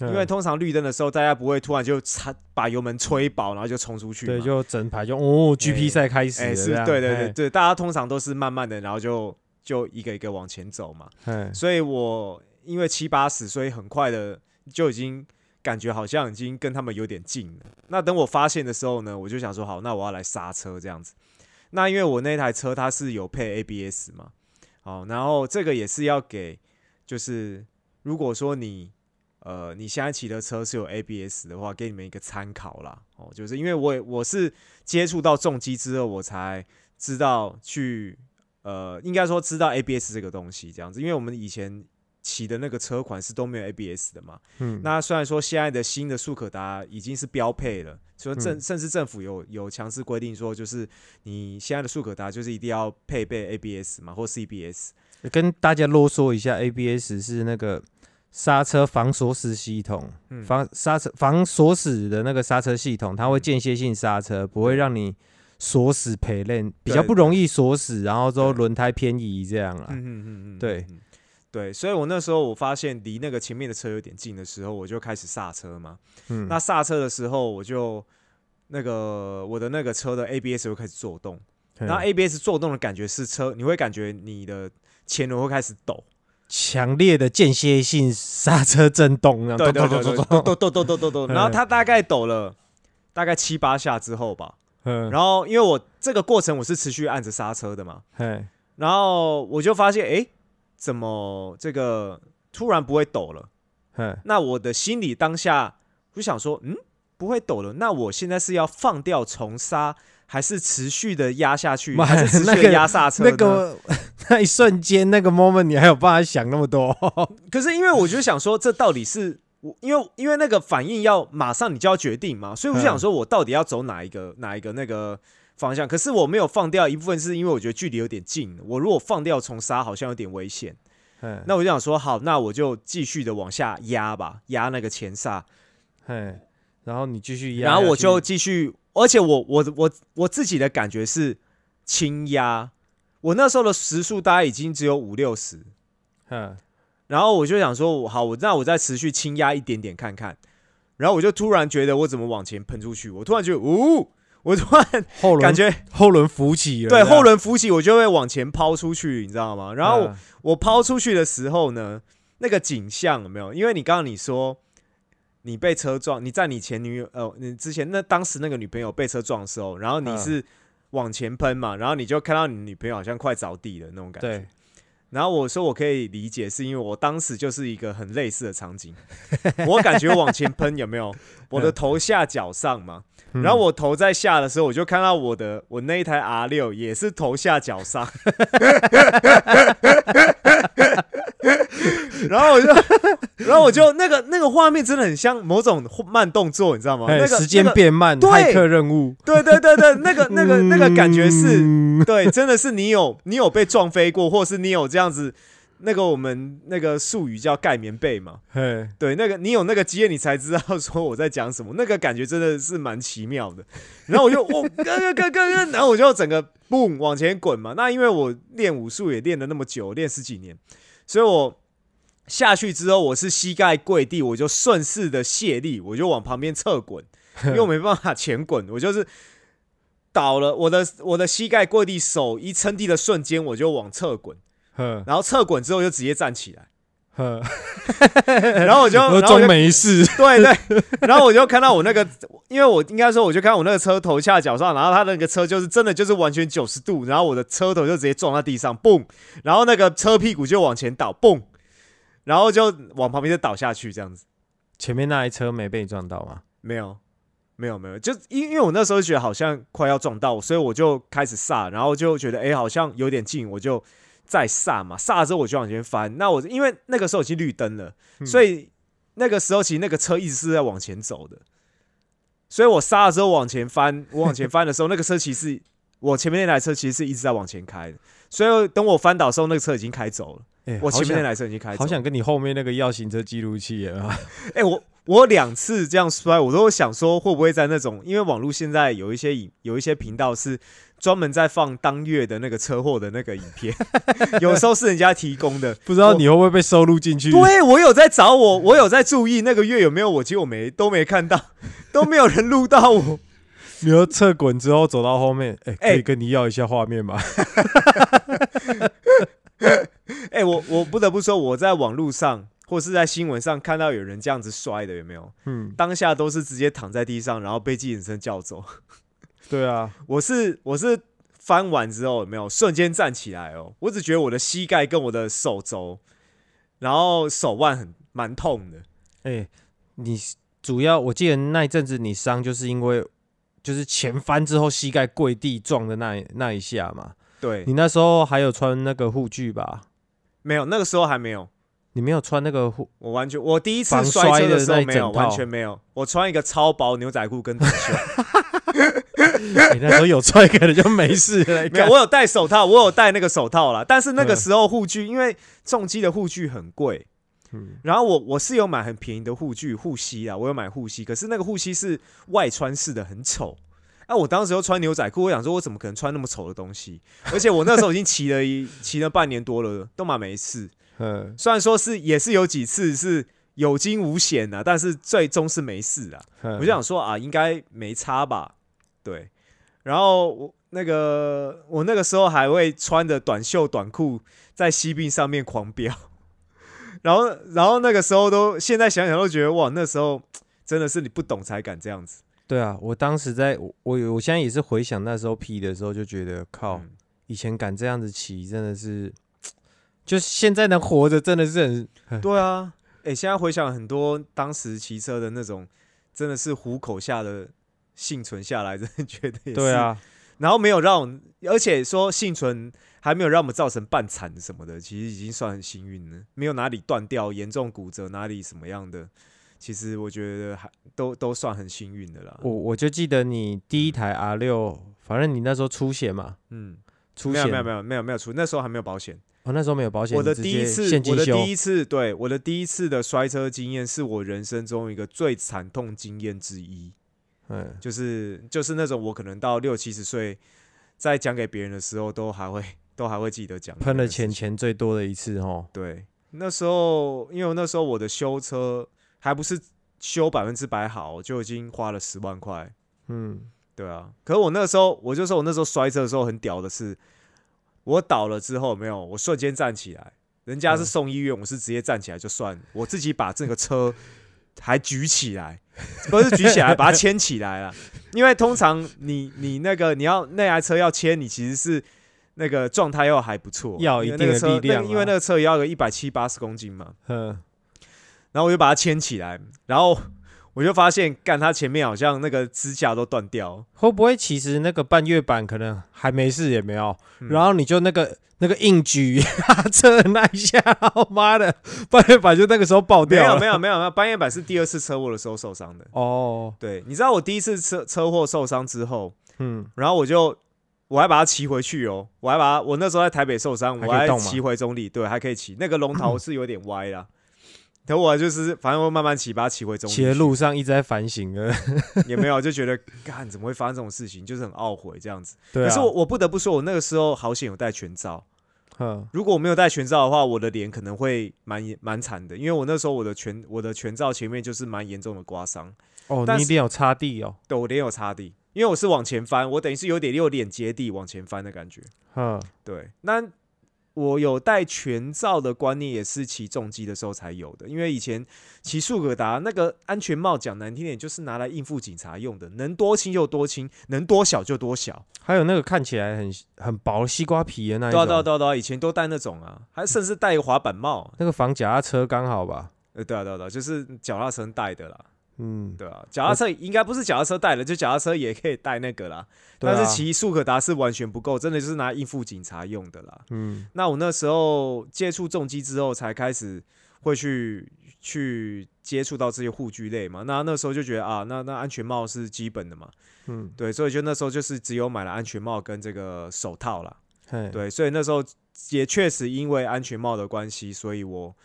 S1: 因为
S2: 嗯
S1: 通常绿灯的时候，大家不会突然就插把油门吹饱，然后就冲出去。
S2: 对，就整排就哦，GP 赛开始
S1: 哎、
S2: 了，
S1: 是对对对，对，大家通常都是慢慢的，然后就就一个一个往前走嘛。
S2: 嘿，
S1: 所以我因为七八十，所以很快的就已经感觉好像已经跟他们有点近了。那等我发现的时候呢，我就想说好，那我要来刹车这样子。那因为我那台车它是有配 ABS 嘛，好，然后这个也是要给，就是如果说你呃你现在骑的车是有 ABS 的话，给你们一个参考啦。哦，就是因为我我是接触到重机之后，我才知道去呃，应该说知道 ABS 这个东西这样子，因为我们以前骑的那个车款是都没有 ABS 的嘛。
S2: 嗯，
S1: 那虽然说现在的新的速可达已经是标配了，所以政
S2: 嗯
S1: 甚至政府有有强制规定说，就是你现在的速可达就是一定要配备 ABS 嘛，或 CBS。
S2: 跟大家啰嗦一下，ABS 是那个刹车防锁死系统，
S1: 嗯。
S2: 防刹车防锁死的那个刹车系统，它会间歇性刹车，不会让你锁死陪练，比较不容易锁死，然后之后轮胎偏移这样啦。
S1: 嗯嗯嗯嗯，
S2: 对。
S1: 对，所以我那时候我发现离那个前面的车有点近的时候，我就开始刹车嘛。
S2: 嗯，
S1: 那刹车的时候，我就那个我的那个车的 ABS 就开始做动。
S2: 嗯
S1: 那 ABS 做动的感觉是车，你会感觉你的前轮会开始抖，
S2: 强烈的间歇性刹车震动，这样
S1: 对对
S2: 咚咚咚
S1: 对对，
S2: 咚咚
S1: 抖抖抖抖抖抖抖，然后它大概抖了大概七八下之后吧，
S2: 嗯，
S1: 然后因为我这个过程我是持续按着刹车的嘛，
S2: 嘿，
S1: 然后我就发现，哎，怎么这个突然不会抖了。
S2: 嗯，
S1: 那我的心里当下就想说，嗯，不会抖了。那我现在是要放掉重刹，还是持续的压下去，还是持
S2: 那个
S1: 续的压刹车呢？
S2: 那个 那一瞬间那个 moment 你还有办法想那么多？
S1: 可是因为我就想说，这到底是我，因为因为那个反应要马上你就要决定嘛，所以我就想说我到底要走哪一个哪一个那个方向。可是我没有放掉一部分，是因为我觉得距离有点近，我如果放掉重刹，好像有点危险。
S2: 嗯，
S1: 那我就想说，好，那我就继续的往下压吧，压那个前刹，
S2: 嘿，然后你继续压，
S1: 然后我就继续，而且我我我我自己的感觉是轻压，我那时候的时速大概已经只有五六十，
S2: 嗯
S1: 然后我就想说，我好，我那我再持续轻压一点点看看，然后我就突然觉得我怎么往前喷出去，我突然觉得，呜、我突然
S2: 后轮
S1: 感觉
S2: 后轮浮起了，
S1: 对后轮浮起，我就会往前抛出去，你知道吗？然后我抛出去的时候呢，那个景象有没有？因为你刚刚你说你被车撞，你在你前女友呃，你之前那当时那个女朋友被车撞的时候，然后你
S2: 嗯
S1: 是往前喷嘛，然后你就看到你女朋友好像快着地了那种感觉。
S2: 对，
S1: 然后我说我可以理解，是因为我当时就是一个很类似的场景，我感觉往前喷有没有？我的头下脚上嘛，
S2: 嗯。
S1: 然后我头在下的时候，我就看到我的我那一台 R 六也是头下脚上，然后我就，然后我就那个那个画面真的很像某种慢动作，你知道吗？
S2: 哎
S1: 那个
S2: 时间变慢，
S1: 对
S2: 骇客任务，
S1: 对对对对，那个那个那个感觉是，
S2: 嗯。
S1: 对，真的是你有你有被撞飞过，或是你有这样子，那个我们那个术语叫盖棉被嘛，
S2: 嘿，
S1: 对，那个你有那个经验，你才知道说我在讲什么，那个感觉真的是蛮奇妙的。然后我就我咯咯咯咯，然后我就整个 boom 往前滚嘛。那因为我练武术也练了那么久，练十几年，所以我下去之后，我是膝盖跪地，我就顺势的卸力，我就往旁边侧滚，因为我没办法前滚，我就是倒了，我的我的膝盖跪地，手一撑地的瞬间，我就往侧滚，
S2: 呵
S1: 然后侧滚之后就直接站起来，
S2: 呵，
S1: 然后我就
S2: 我装
S1: 然后
S2: 没事，
S1: 对对，然后我就看到我那个，因为我应该说，我就看我那个车头下脚上，然后他那个车就是真的就是完全九十度，然后我的车头就直接撞在地上，嘣，然后那个车屁股就往前倒，嘣，然后就往旁边就倒下去，这样子。
S2: 前面那一车没被你撞到吗？
S1: 没有，没有，没有，就因因为我那时候觉得好像快要撞到，所以我就开始刹，然后就觉得哎、诶好像有点近，我就再刹嘛，刹了之后我就往前翻。那我因为那个时候已经绿灯了，所以那个时候其实那个车一直是在往前走的，所以我刹了之后往前翻，我往前翻的时候，那个车其实 我前面那台车其实是一直在往前开的，所以等我翻倒的时候，那个车已经开走了，
S2: 哎
S1: 我前面那台车已经开走了。
S2: 好想跟你后面那个要行车记录器啊，
S1: 哎、我我两次这样摔，我都想说会不会在那种，因为网络现在有一些影有一些频道是专门在放当月的那个车祸的那个影片，有时候是人家提供的。
S2: 不知道你会不会被收录进去？
S1: 对我有在找我，我有在注意那个月有没有我，结果没都没看到，都没有人录到我。
S2: 你要侧滚之后走到后面，哎、可
S1: 哎
S2: 以跟你要一下画面吗？
S1: 哎、我我不得不说，我在网络上或是在新闻上看到有人这样子摔的，有没有？
S2: 嗯，
S1: 当下都是直接躺在地上，然后被计程车叫走。
S2: 对啊，
S1: 我是我是翻完之后有没有瞬间站起来哦？我只觉得我的膝盖跟我的手肘，然后手腕很蛮痛的。
S2: 哎、你主要我记得那一阵子你伤就是因为就是前翻之后膝盖跪地撞的那那一下嘛。
S1: 对，
S2: 你那时候还有穿那个护具吧？
S1: 没有那个时候还没有，
S2: 你没有穿那个护，
S1: 我完全我第一次摔车的时候没有，完全没有。我穿一个超薄牛仔裤跟短袖，
S2: 你那时候有穿可能就没事了。
S1: 没有，我有戴手套，我有戴那个手套啦。但是那个
S2: 嗯
S1: 时候护具，因为重机的护具很贵，
S2: 嗯
S1: 然后我我是有买很便宜的护具护膝啊，我有买护膝，可是那个护膝是外穿式的，很丑。那、我当时又穿牛仔裤，我想说，我怎么可能穿那么丑的东西？而且我那时候已经骑了一骑了半年多了，都嘛没事。
S2: 嗯，
S1: 虽然说是也是有几次是有惊无险啊，但是最终是没事啊。
S2: 我
S1: 我就想说啊，应该没差吧？对。然后我那个我那个时候还会穿着短袖短裤在西滨上面狂飙，然后然后那个时候都现在想想都觉得哇，那时候真的是你不懂才敢这样子。
S2: 对啊，我当时在我我我现在也是回想那时候 P 的时候，就觉得靠，
S1: 嗯
S2: 以前敢这样子骑真的是就是现在能活着真的是很
S1: 对啊，哎、现在回想很多当时骑车的那种，真的是虎口下的幸存下来，真的觉得也是
S2: 对。啊，
S1: 然后没有让而且说幸存还没有让我们造成半残什么的，其实已经算很幸运了，没有哪里断掉、严重骨折，哪里什么样的，其实我觉得还都都算很幸运的啦。
S2: 我我就记得你第一台 R 六，反正你那时候出险嘛，
S1: 嗯，
S2: 出险
S1: 没有没有没有没有没有出，那时候还没有保险。
S2: 哦，那时候没有保险，
S1: 我的第一次我的第一次，对我的第一次的摔车经验，是我人生中一个最惨痛经验之一。
S2: 嗯，
S1: 就是就是那种我可能到六七十岁，再讲给别人的时候，都还会都还会记得讲
S2: 喷了。钱钱最多的一次哦，
S1: 对，那时候因为那时候我的修车还不是修百分之百好，就已经花了十万块。
S2: 嗯，
S1: 对啊，可是我那时候，我就说我那时候摔车的时候很屌的是，我倒了之后没有，我瞬间站起来，人家是
S2: 嗯。
S1: 送医院，我是直接站起来就算，我自己把这个车还举起来，不是举起来，把它牵起来了，因为通常你你那个你要那台车要牵，你其实是那个状态要还不错，
S2: 要一定的力量
S1: 因为那个车也要个一百七八十公斤嘛，
S2: 嗯，
S1: 然后我就把它牵起来，然后我就发现，干他前面好像那个支架都断掉。
S2: 会不会其实那个半月板可能还没事也没有，
S1: 嗯
S2: 然后你就那个那个硬举 车的那一下，妈的半月板就那个时候爆
S1: 没有
S2: 掉了，
S1: 没有没有没有，半月板是第二次车祸的时候受伤的。
S2: 哦，
S1: 对，你知道我第一次车车祸受伤之后，
S2: 嗯，
S1: 然后我就我还把它骑回去哦，我还把它，我那时候在台北受伤，我还骑回中立，对，还可以骑。那个龙头是有点歪啦，可我就是反正我慢慢骑，把它骑回中。
S2: 骑的路上一直在反省啊，
S1: 也没有，就觉得干怎么会发生这种事情，就是很懊悔这样子。
S2: 对啊，
S1: 可是我我不得不说，我那个时候好险有戴全罩。
S2: 嗯，
S1: 如果我没有戴全罩的话，我的脸可能会蛮蛮惨的，因为我那时候我的全我的全罩前面就是蛮严重的刮伤，
S2: 哦，你一定有擦地哦，
S1: 对我脸有擦地，因为我是往前翻，我等于是有点有脸接地往前翻的感觉。
S2: 嗯，
S1: 对，那我有戴全罩的观念也是骑重机的时候才有的，因为以前骑速可达那个安全帽讲难听点就是拿来应付警察用的，能多轻就多轻，能多小就多小。
S2: 还有那个看起来很很薄西瓜皮的那一种，
S1: 对啊对啊，以前都戴那种啊，还甚至戴一个滑板帽。
S2: 那个防脚踏车刚好吧，
S1: 呃，对啊对啊对啊，就是脚踏车戴的啦。
S2: 嗯，
S1: 对啊，脚踏车应该不是脚踏车带的，就脚踏车也可以带那个啦。
S2: 啊
S1: 但是骑速可达是完全不够，真的就是拿来应付警察用的啦。
S2: 嗯，
S1: 那我那时候接触重机之后，才开始会去去接触到这些护具类嘛。那那时候就觉得啊，那那安全帽是基本的嘛，
S2: 嗯，
S1: 对，所以就那时候就是只有买了安全帽跟这个手套啦。
S2: 嘿，
S1: 对，所以那时候也确实因为安全帽的关系，所以我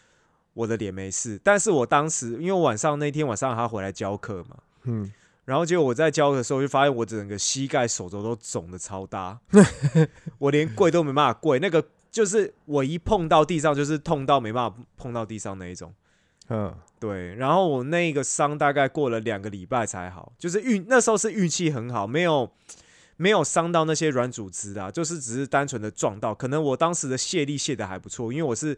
S1: 我的脸没事。但是我当时因为晚上那天晚上他回来教课嘛。
S2: 嗯，
S1: 然后结果我在教的时候，就发现我整个膝盖、手肘都肿的超大，我连跪都没办法跪。那个就是我一碰到地上，就是痛到没办法碰到地上那一种。
S2: 嗯，
S1: 对，然后我那个伤大概过了两个礼拜才好，就是运那时候是运气很好，没有没有伤到那些软组织啊，就是只是单纯的撞到。可能我当时的卸力卸的还不错，因为我是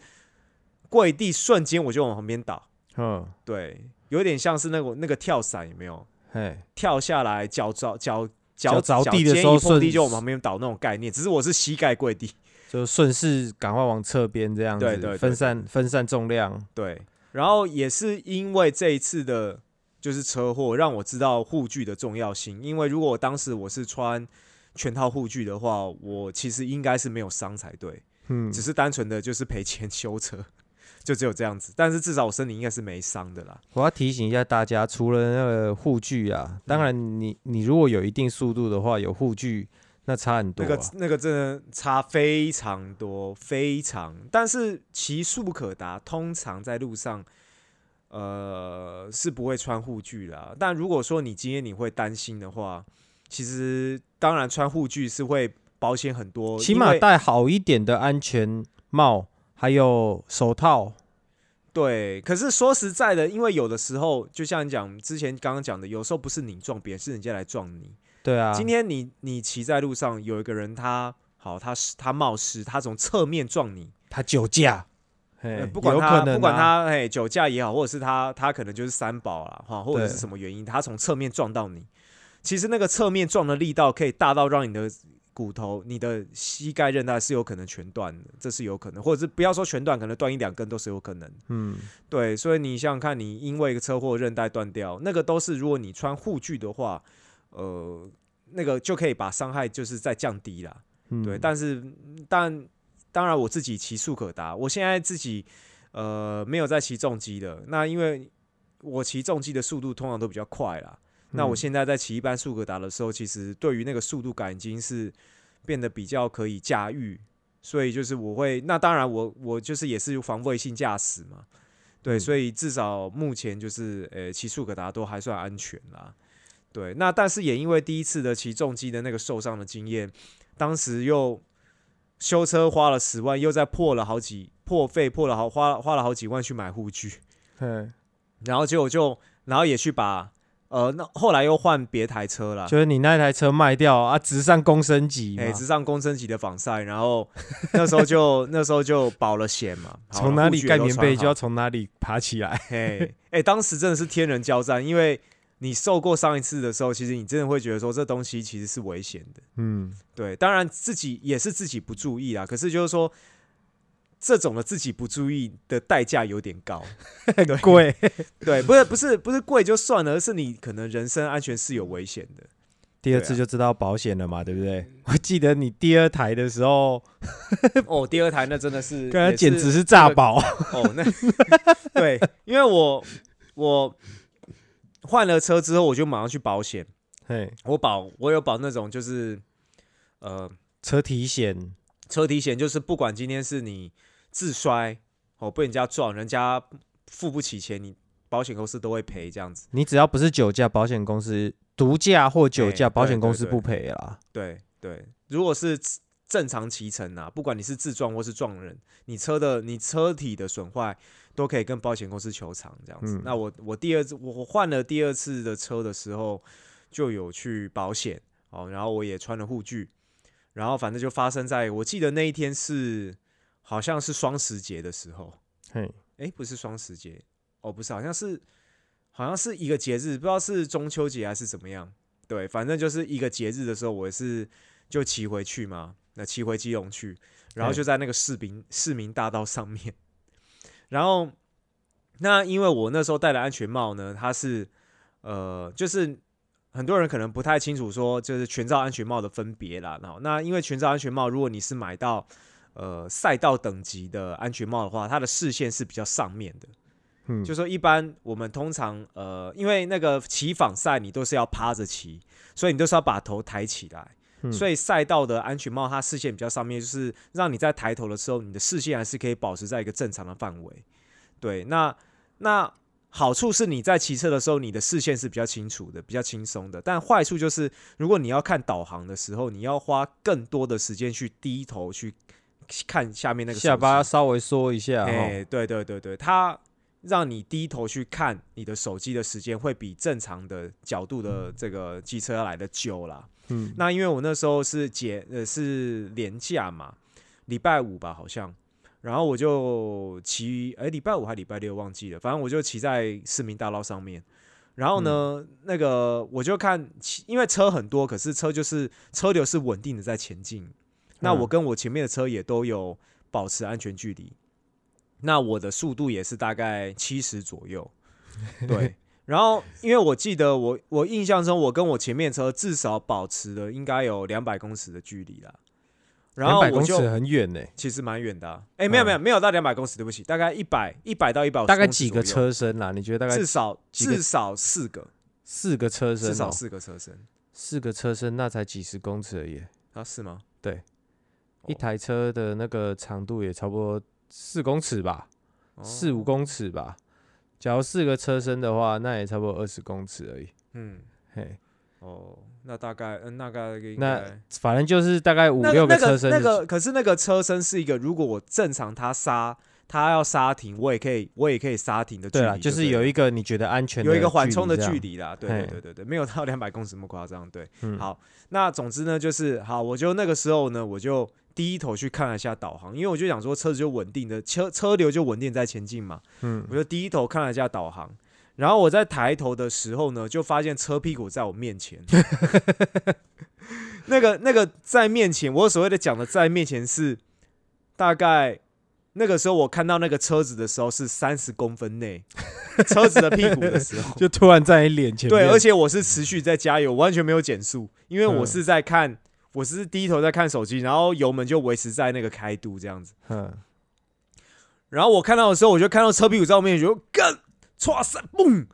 S1: 跪地瞬间我就往旁边倒，
S2: 嗯，
S1: 对，有点像是那个那个跳伞有没有？
S2: 嘿，
S1: 跳下来，脚着脚
S2: 脚
S1: 脚
S2: 着地的时候
S1: 脚尖一碰地就往旁边倒那种概念，只是我是膝盖跪地。
S2: 就顺势赶快往侧边这样子，
S1: 对对对
S2: 分散分散重量，
S1: 对，然后也是因为这一次的，就是车祸，让我知道护具的重要性。因为如果我当时我是穿全套护具的话，我其实应该是没有伤才对，
S2: 嗯。
S1: 只，是单纯的就是赔钱修车，就只有这样子。但是至少我身体应该是没伤的啦。
S2: 我要提醒一下大家，除了那个护具啊，当然你你如果有一定速度的话，有护具那差很多、啊。
S1: 那个那个真的差非常多，非常。但是骑速可达，通常在路上，呃，是不会穿护具啦。但如果说你今天你会担心的话，其实当然穿护具是会保险很多，
S2: 起码戴好一点的安全帽，还有手套。
S1: 对。可是说实在的，因为有的时候，就像你讲之前刚刚讲的，有时候不是你撞别人，是人家来撞你。
S2: 对啊，
S1: 今天你你骑在路上，有一个人他好，他是他冒失，他从侧面撞你。
S2: 他酒驾，
S1: 不管
S2: 有
S1: 他、不管他嘿酒驾也好，或者是他他可能就是三宝啦，哈，或者是什么原因，他从侧面撞到你，其实那个侧面撞的力道可以大到让你的骨头、你的膝盖韧带是有可能全断的，这是有可能，或者是不要说全断，可能断一两根都是有可能。
S2: 嗯，
S1: 对，所以你想想看，你因为一个车祸韧带断掉，那个都是如果你穿护具的话，呃，那个就可以把伤害就是再降低啦。
S2: 嗯
S1: 对，但是但当然我自己骑速可达，我现在自己呃没有在骑重机的，那因为我骑重机的速度通常都比较快啦。那我
S2: 嗯。
S1: 现在在骑一般速可达的时候，其实对于那个速度感已经是变得比较可以驾驭，所以就是我会，那当然我我就是也是防卫性驾驶嘛，对，
S2: 嗯。
S1: 所以至少目前就是呃骑速可达都还算安全啦。对，那但是也因为第一次的骑重机的那个受伤的经验，当时又修车花了十万，又再破了好几破费，破了好花花了好几万去买护具，
S2: 嗯，
S1: 然后结果就然后也去把呃那后来又换别台车了，
S2: 就是你那台车卖掉啊，直上公升级嘛。
S1: 哎，，直上公升级的防晒，然后 那时候就那时候就保了险嘛，好
S2: 从哪里盖棉被就要从哪里爬起来。
S1: 嘿，哎、当时真的是天人交战，因为你受过上一次的时候，其实你真的会觉得说这东西其实是危险的。
S2: 嗯，
S1: 对，当然自己也是自己不注意啊，可是就是说这种的自己不注意的代价有点高。
S2: 很贵。
S1: 对，不是不是不是贵就算了，而是你可能人身安全是有危险的。
S2: 第二次就知道保险了嘛，对不对？我记得你第二台的时候，
S1: 哦，第二台那真的是，
S2: 刚才
S1: 也
S2: 简直是炸
S1: 这个
S2: 保。
S1: 哦，那对，因为我我换了车之后，我就马上去保险。
S2: 嘿，
S1: 我保我有保那种就是呃
S2: 车体险，
S1: 车体险，就是不管今天是你自摔哦被人家撞，人家付不起钱，你保险公司都会赔这样子。
S2: 你只要不是酒驾，保险公司毒驾或酒驾，
S1: 哎
S2: 保险公司不赔啦。
S1: 对对，如果是正常骑乘啊，不管你是自撞或是撞人，你车的你车体的损坏都可以跟保险公司求偿这样子。
S2: 嗯
S1: 那我我第二次我我换了第二次的车的时候，就有去保险哦，然后我也穿了护具，然后反正就发生在我记得那一天是好像是双十节的时候，
S2: 嘿，
S1: 诶，不是双十节，哦，不是，好像是好像是一个节日，不知道是中秋节还是怎么样。对，反正就是一个节日的时候，我是就骑回去嘛，那骑回基隆去，然后就在那个市民市民大道上面，然后那因为我那时候戴的安全帽呢，它是呃，就是很多人可能不太清楚说，就是全罩安全帽的分别啦。然后那因为全罩安全帽，如果你是买到呃赛道等级的安全帽的话，它的视线是比较上面的。
S2: 嗯，
S1: 就说一般我们通常呃，因为那个骑仿赛你都是要趴着骑，所以你都是要把头抬起来。
S2: 嗯
S1: 所以赛道的安全帽它视线比较上面，就是让你在抬头的时候，你的视线还是可以保持在一个正常的范围。对，那那好处是你在骑车的时候，你的视线是比较清楚的，比较轻松的。但坏处就是，如果你要看导航的时候，你要花更多的时间去低头去看下面那个
S2: 下巴稍微缩一下
S1: 哎、
S2: 哦。
S1: 对对对对，它让你低头去看你的手机的时间，会比正常的角度的这个机车要来的久啦。
S2: 嗯，
S1: 那因为我那时候是节呃是年假嘛，礼拜五吧好像，然后我就骑哎礼拜五还礼拜六忘记了，反正我就骑在市民大道上面。然后呢，那个我就看骑，因为车很多，可是车就是车流是稳定的在前进。那我
S2: 嗯
S1: 跟我前面的车也都有保持安全距离，那我的速度也是大概七十左右，对。然后，因为我记得我我印象中，我跟我前面车至少保持了应该有两百公尺的距离啦。然后
S2: 两百公尺
S1: 我就
S2: 很远呢，
S1: 其实蛮远的、啊，哎、没有没有没有到两百公尺，对不起，大概一百一百到一百，
S2: 大概几个？车身啦？你觉得大概
S1: 至少至少四个，
S2: 四个车身哦？
S1: 至少四个车身
S2: 四个车身，那才几十公尺而已。
S1: 啊？是吗？
S2: 一台车的那个长度也差不多四公尺吧，
S1: 哦
S2: 四五公尺吧。假如四个车身的话，那也差不多二十公尺而已。
S1: 嗯
S2: 嘿，
S1: 哦，那大概嗯，那大概应
S2: 那
S1: 该
S2: 反正就是大概五
S1: 那
S2: 六
S1: 那个
S2: 车身。
S1: 那个，可是那个车身是一个，如果我正常它刹，它要刹停，我也可以，我也可以刹停的距离
S2: 对啊，就是有
S1: 一
S2: 一个你觉得安全的
S1: 有一个缓冲的距。离啦。对对对对对，没有到两百公尺那么夸张。对，
S2: 嗯，
S1: 好，那总之呢，就是好，我就那个时候呢，我就低头去看了一下导航，因为我就想说车子就稳定的车车流就稳定在前进嘛，
S2: 嗯。
S1: 我就低头看了一下导航。然后我在抬头的时候呢，就发现车屁股在我面前，那个那个在面前，我所谓的讲的在面前是大概那个时候我看到那个车子的时候是三十公分内 车子的屁股的时候，
S2: 就突然在你脸前，
S1: 对，而且我是持续在加油，完全没有减速，因为我
S2: 嗯。
S1: 是在看，我是低头在看手机，然后油门就维持在那个开度这样子。
S2: 嗯，
S1: 然后我看到的时候，我就看到车屁股在我面前，就干，唰三，嘣，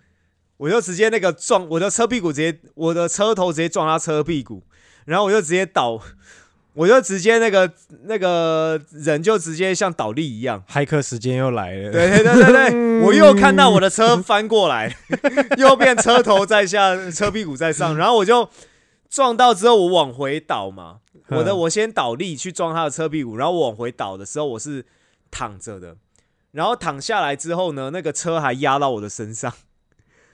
S1: 我就直接那个撞我的车屁股，直接我的车头直接撞他车屁股，然后我就直接倒，我就直接那个那个人就直接像倒立一样。
S2: 骇客时间又来了，
S1: 对对对对对，我又看到我的车翻过来，又变车头在下，车屁股在上，然后我就撞到之后，我往回倒嘛，我的
S2: 嗯
S1: 我先倒立去撞他的车屁股，然后我往回倒的时候，我是躺着的，然后躺下来之后呢，那个车还压到我的身上，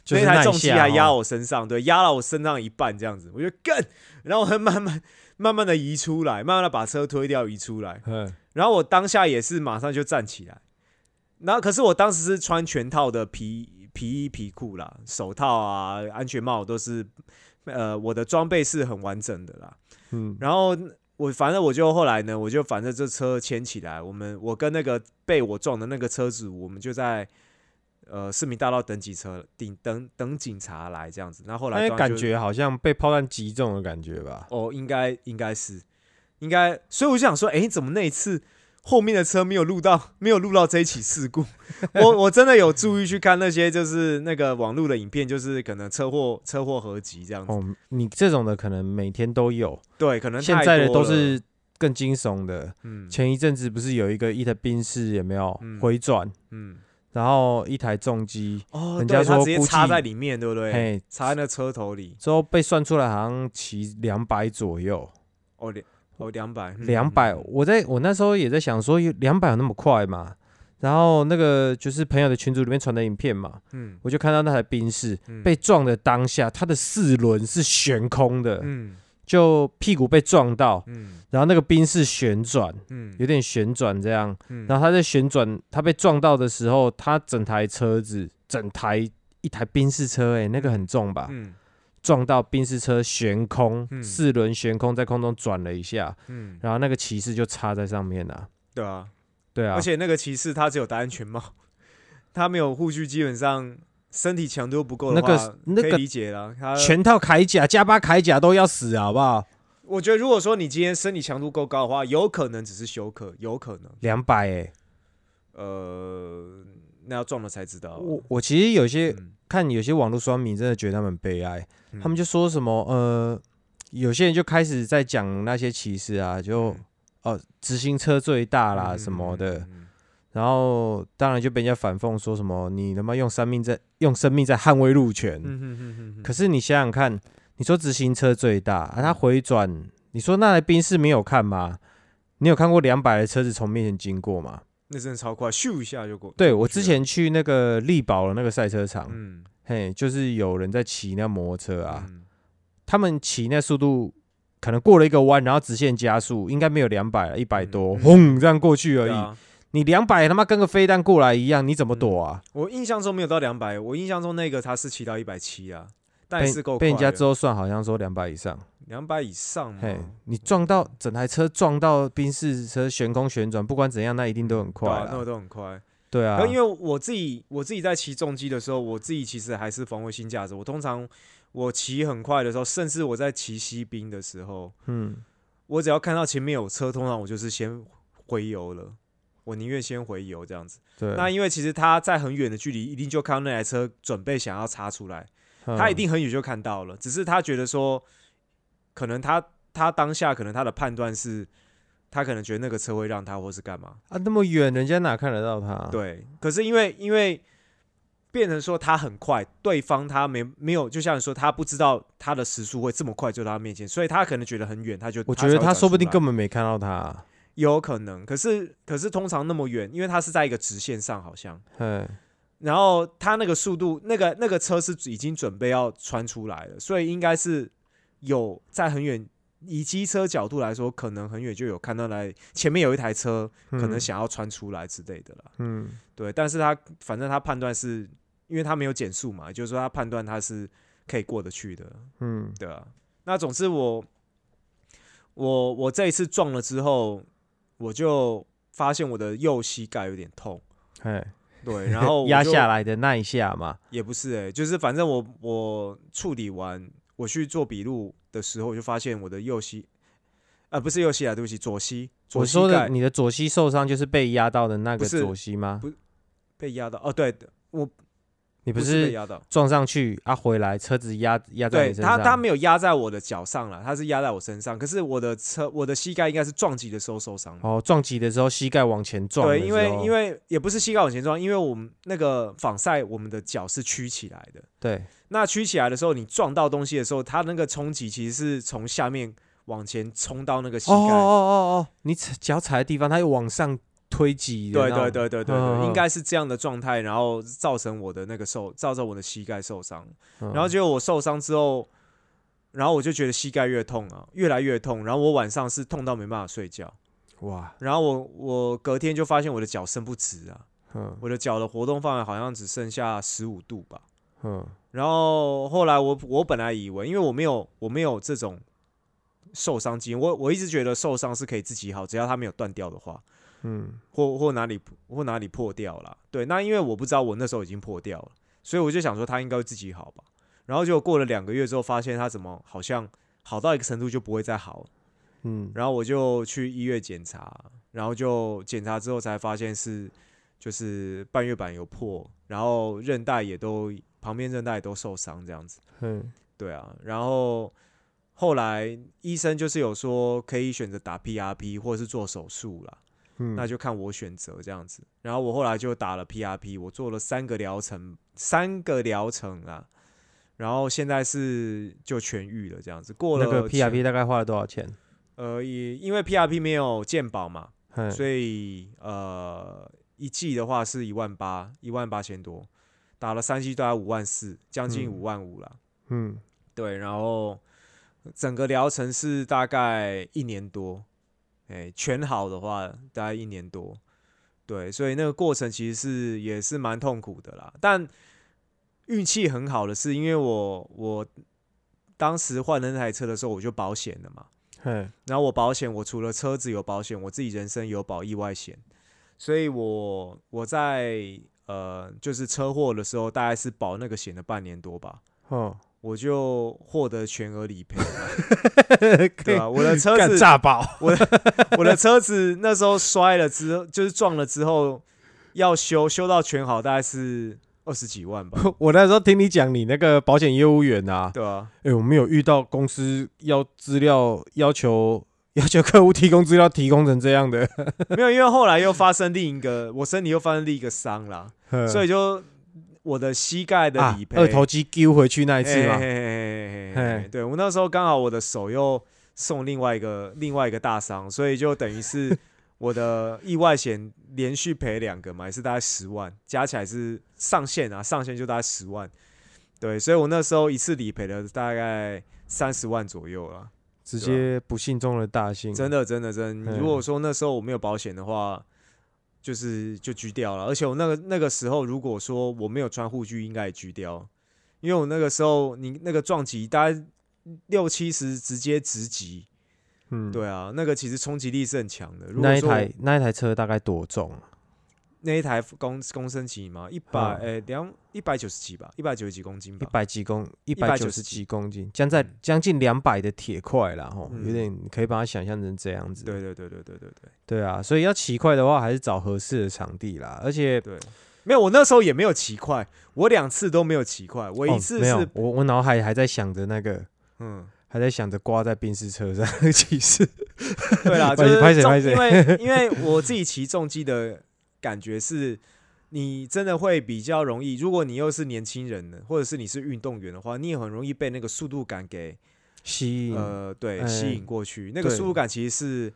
S2: 就是
S1: 那台重机还压
S2: 哦
S1: 我身上，对，压到我身上一半这样子，我就更，然后我很慢慢慢慢的移出来，慢慢的把车推掉移出来，
S2: 嗯，
S1: 然后我当下也是马上就站起来，然后可是我当时是穿全套的皮皮衣皮裤啦，手套啊、安全帽都是，呃，我的装备是很完整的啦。
S2: 嗯，
S1: 然后我反正我就后来呢，我就反正这车牵起来，我们我跟那个被我撞的那个车主，我们就在呃市民大道等警车，等等等警察来这样子。那后后来
S2: 那感觉好像被炮弹击中的感觉吧？
S1: 哦，应该应该是应该，所以我就想说，诶，怎么那一次后面的车没有录到，没有录到这一起事故？我我真的有注意去看那些就是那个网络的影片，就是可能车祸车祸合集这样子。
S2: 哦，你这种的可能每天都有，
S1: 对，可能
S2: 现在的都是更惊悚的。
S1: 嗯
S2: 前一阵子不是有一个一台宾士有没有
S1: 嗯
S2: 回转，
S1: 嗯
S2: 然后一台重机，
S1: 哦，
S2: 人家说直接
S1: 插在里面，对不对？
S2: 嘿，
S1: 插在那车头里。
S2: 之后被算出来好像骑两百左右，
S1: 哦两哦两百
S2: 两百、我在我那时候也在想说，两百有那么快吗？然后那个就是朋友的群组里面传的影片嘛，
S1: 嗯
S2: 我就看到那台宾士
S1: 嗯
S2: 被撞的当下，它的四轮是悬空的，
S1: 嗯
S2: 就屁股被撞到，
S1: 嗯
S2: 然后那个宾士旋转，
S1: 嗯
S2: 有点旋转这样，
S1: 嗯
S2: 然后它在旋转，它被撞到的时候，它整台车子，整台一台宾士车、欸，那个很重吧？
S1: 嗯
S2: 撞到宾士车悬空，
S1: 嗯
S2: 四轮悬空在空中转了一下，
S1: 嗯，
S2: 然后那个骑士就插在上面了。
S1: 对啊，
S2: 对啊，
S1: 而且那个骑士他只有戴安全帽，他没有护具，基本上身体强度不够的话，
S2: 那个那个
S1: 理解了。他
S2: 全套铠甲加八铠甲都要死，好不好？
S1: 我觉得如果说你今天身体强度够高的话，有可能只是休克，有可能。
S2: 两百哎，
S1: 呃，那要撞了才知道。
S2: 我我其实有些
S1: 嗯
S2: 看有些网络酸民真的觉得他们悲哀，
S1: 嗯。
S2: 他们就说什么呃，有些人就开始在讲那些歧视啊，就
S1: 嗯。
S2: 哦直行车最大啦
S1: 嗯
S2: 什么的，然后当然就被人家反讽说什么你他妈用生命在用生命在捍卫路权。可是你想想看，你说直行车最大，啊，它回转，你说那台宾士没有看吗？你有看过两百的车子从面前经过吗？
S1: 那真的超快，咻一下就过。
S2: 对我之前去那个力宝的那个赛车场，
S1: 嗯
S2: 嘿，就是有人在骑那摩托车啊，
S1: 嗯
S2: 他们骑那速度可能过了一个弯，然后直线加速，应该没有两百，一百多，
S1: 嗯
S2: 轰、这样过去而已。你两百他妈跟个飞弹过来一样，你怎么躲啊？
S1: 我印象中没有到两百，我印象中那个他是骑到一百七啊，但是够
S2: 被人家
S1: 之
S2: 之后算好像说两百以上。
S1: 两百以上嘛。
S2: 嘿，你撞到整台车撞到宾士车悬空旋转，不管怎样，那一定都很快
S1: 对啊，那。都很快。
S2: 对啊，
S1: 因为我自己我自己在骑重机的时候，我自己其实还是防卫性驾驶。我通常我骑很快的时候，甚至我在骑西滨的时候，
S2: 嗯，
S1: 我只要看到前面有车，通常我就是先回油了。我宁愿先回油这样子。
S2: 对，
S1: 那因为其实他在很远的距离，一定就看到那台车准备想要插出来，
S2: 嗯
S1: 他一定很远就看到了。只是他觉得说，可能他他当下可能他的判断是，他可能觉得那个车会让他，或是干嘛。
S2: 啊那么远，人家哪看得到他？，
S1: 对，可是因为因为变成说他很快，对方他没没有，就像你说他不知道他的时速会这么快就到他面前，所以他可能觉得很远，他就
S2: 我觉得他说不定根
S1: 本
S2: 本没看到他。
S1: 有可能。可是可是通常那么远，因为他是在一个直线上，好像，
S2: 嗯，
S1: 然后他那个速度，那个那个车是已经准备要穿出来了，所以应该是有在很远。以机车角度来说，可能很远就有看到来前面有一台车，可能
S2: 嗯
S1: 想要穿出来之类的啦。
S2: 嗯
S1: 对，但是他反正他判断是，因为他没有减速嘛，就是说他判断他是可以过得去的，
S2: 嗯
S1: 对啊。那总之我我我这一次撞了之后，我就发现我的右膝盖有点痛，
S2: 哎，
S1: 对，然后
S2: 压下来的那一下嘛，
S1: 也不是哎、就是反正我我处理完，我去做笔录的时候，我就发现我的右膝，啊、不是右膝啊，对不起，左膝，左膝
S2: 我说的
S1: 盖
S2: 你的左膝受伤就是被压到的那个
S1: 不是
S2: 左膝吗？
S1: 被压到，哦，对，我
S2: 你不
S1: 不是被
S2: 是
S1: 压到，
S2: 撞上去啊，回来车子压压在
S1: 对
S2: 你身上？
S1: 他他没有压在我的脚上了，他是压在我身上，可是我的车我的膝盖应该是撞击的时候受伤的。
S2: 哦，撞击的时候膝盖往前撞的
S1: 对，
S2: 时候，
S1: 因为因为也不是膝盖往前撞，因为我们那个仿赛，我们的脚是曲起来的。
S2: 对
S1: 那曲起来的时候，你撞到东西的时候，它那个冲击其实是从下面往前冲到那个膝盖。
S2: 哦哦哦哦，你踩脚踩的地方，它又往上推挤的
S1: 对，对对对对
S2: 嗯
S1: 对，应该是这样的状态，然后造成我的那个受，造成我的膝盖受伤。
S2: 嗯
S1: 然后结果我受伤之后，然后我就觉得膝盖越痛啊，越来越痛。然后我晚上是痛到没办法睡觉。
S2: 哇，
S1: 然后我我隔天就发现我的脚伸不直啊，
S2: 嗯
S1: 我的脚的活动范围好像只剩下十五度吧。
S2: 嗯
S1: 然后后来我我本来以为，因为我没有我没有这种受伤经验，我我一直觉得受伤是可以自己好，只要它没有断掉的话，
S2: 嗯，
S1: 或或哪里或哪里破掉了。对，那因为我不知道我那时候已经破掉了，所以我就想说它应该会自己好吧。然后结果过了两个月之后，发现它怎么好像好到一个程度就不会再好了。
S2: 嗯，
S1: 然后我就去医院检查，然后就检查之后才发现是就是半月板有破，然后韧带也都旁边韧带也都受伤这样子。
S2: 嗯
S1: 对啊，然后后来医生就是有说可以选择打 PRP 或者是做手术啦，
S2: 嗯，
S1: 那就看我选择这样子。然后我后来就打了 PRP，我做了三个疗程，三个疗程啊，然后现在是就痊愈了这样子。过了
S2: 那个 PRP 大概花了多少钱？
S1: 呃，也因为 PRP 没有健保嘛，
S2: 嗯
S1: 所以呃一季的话是一万八，一万八千多，打了三季大概五万四，将近
S2: 嗯。
S1: 五万五了。
S2: 嗯。
S1: 对，然后整个疗程是大概一年多，哎，全好的话大概一年多，对，所以那个过程其实是也是蛮痛苦的啦。但运气很好的是，因为我我当时换了那台车的时候，我就保险了嘛，
S2: 嘿，
S1: 然后我保险，我除了车子有保险，我自己人身有保意外险，所以我我在呃就是车祸的时候，大概是保那个险的半年多吧。
S2: 哦，
S1: 我就获得全额理赔了，对吧、我的车子，
S2: 炸爆，
S1: 我的车子那时候摔了之后，就是撞了之后要修，修到全好大概是二十几万吧，
S2: 我那时候听你讲你那个保险业务员啊，
S1: 对啊、
S2: 哎、我们有遇到公司要资料要求要求客户提供资料提供成这样的，
S1: 没有，因为后来又发生另一个，我身体又发生另一个伤啦，所
S2: 以
S1: 以就我的膝盖的
S2: 啊
S1: 理，赔，
S2: 二头肌丢回去那一次嘛，
S1: 对我那时候刚好我的手又送另外一个另外一个大伤，所以就等于是 我的意外险连续赔两个嘛，也是大概十万，加起来是上限啊，上限就大概十万。对，所以我那时候一次理赔了大概三十万左右了，
S2: 直接不幸中的大幸，
S1: 真的真的真的。
S2: 嗯
S1: 如果说那时候我没有保险的话，就是就狙掉了。而且我那个那个时候，如果说我没有穿护具，应该也狙掉，因为我那个时候你那个撞击大概六七十直接直击，
S2: 嗯，
S1: 对啊，那个其实冲击力是很强的。如
S2: 那一台那一台车大概多重啊？
S1: 那一台公公升级嘛？一百诶两一百九十几吧，一百九十几公斤吧，一
S2: 百几公一百九十几公斤，将在将近两百的铁块啦。吼、有点可以把它想象成这样子。
S1: 对对对对对对对，
S2: 对啊，所以要骑快的话，还是找合适的场地啦。而且
S1: 对，没有我那时候也没有骑快，我两次都没有骑快，我一次是、
S2: 我我脑海还在想着那个
S1: 嗯。
S2: 还在想着挂在宾士车上，其实
S1: 对啦，就是因为因为我自己骑重机的感觉是，你真的会比较容易，如果你又是年轻人的，或者是你是运动员的话，你也很容易被那个速度感给
S2: 吸引，
S1: 呃对
S2: 哎
S1: 吸引过去。那个速度感其实是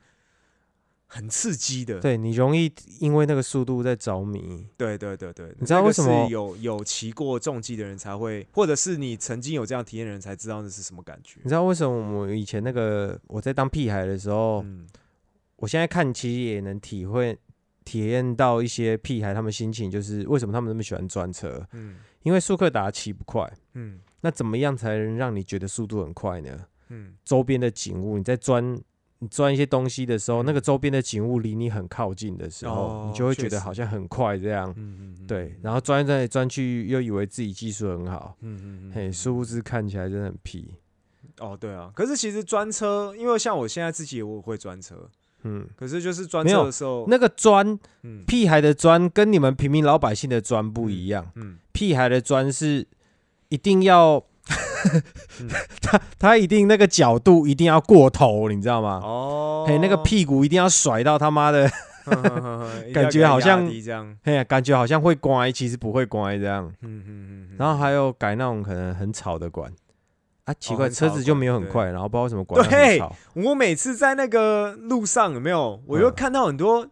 S1: 很刺激的。
S2: 对你容易因为那个速度在着迷。
S1: 对对对对，
S2: 你知道
S1: 那个
S2: 为什么
S1: 是有有骑过重机的人才会，或者是你曾经有这样体验的人才知道那是什么感觉
S2: 你。知道为什么我以前那个我在当屁孩的时候，
S1: 嗯
S2: 我现在看其实也能体会体验到一些屁孩他们心情，就是为什么他们那么喜欢专车，
S1: 嗯。
S2: 因为速克达骑不快，
S1: 嗯。
S2: 那怎么样才能让你觉得速度很快呢？
S1: 嗯。
S2: 周边的景物，你在钻你钻一些东西的时候，那个
S1: 嗯
S2: 周边的景物离你很靠近的时候，
S1: 哦
S2: 你就会觉得好像很快这样。
S1: 嗯嗯嗯
S2: 对，然后钻来钻去，又以为自己技术很好，
S1: 嗯嗯嗯
S2: 嘿，殊不知看起来真的很屁。
S1: 哦对啊，可是其实专车，因为像我现在自己我也会专车，
S2: 嗯，
S1: 可是就是专
S2: 没有
S1: 车的时候，
S2: 那个砖
S1: 嗯。
S2: 屁孩的砖跟你们平民老百姓的砖不一样，
S1: 嗯
S2: 屁孩的砖是一定要，
S1: 嗯。
S2: 他他一定那个角度一定要过头，你知道吗？
S1: 哦，
S2: 嘿，那个屁股一定要甩到他妈的，感觉好像
S1: 这样，
S2: 嘿呀，感觉好像会乖，其实不会乖这样。
S1: 嗯嗯嗯，
S2: 然后还有改那种可能很吵的管啊，奇怪，车子就没有很快，然后不知道为什么管它
S1: 对。我每次在那个路上有没有，我
S2: 嗯
S1: 又看到很多，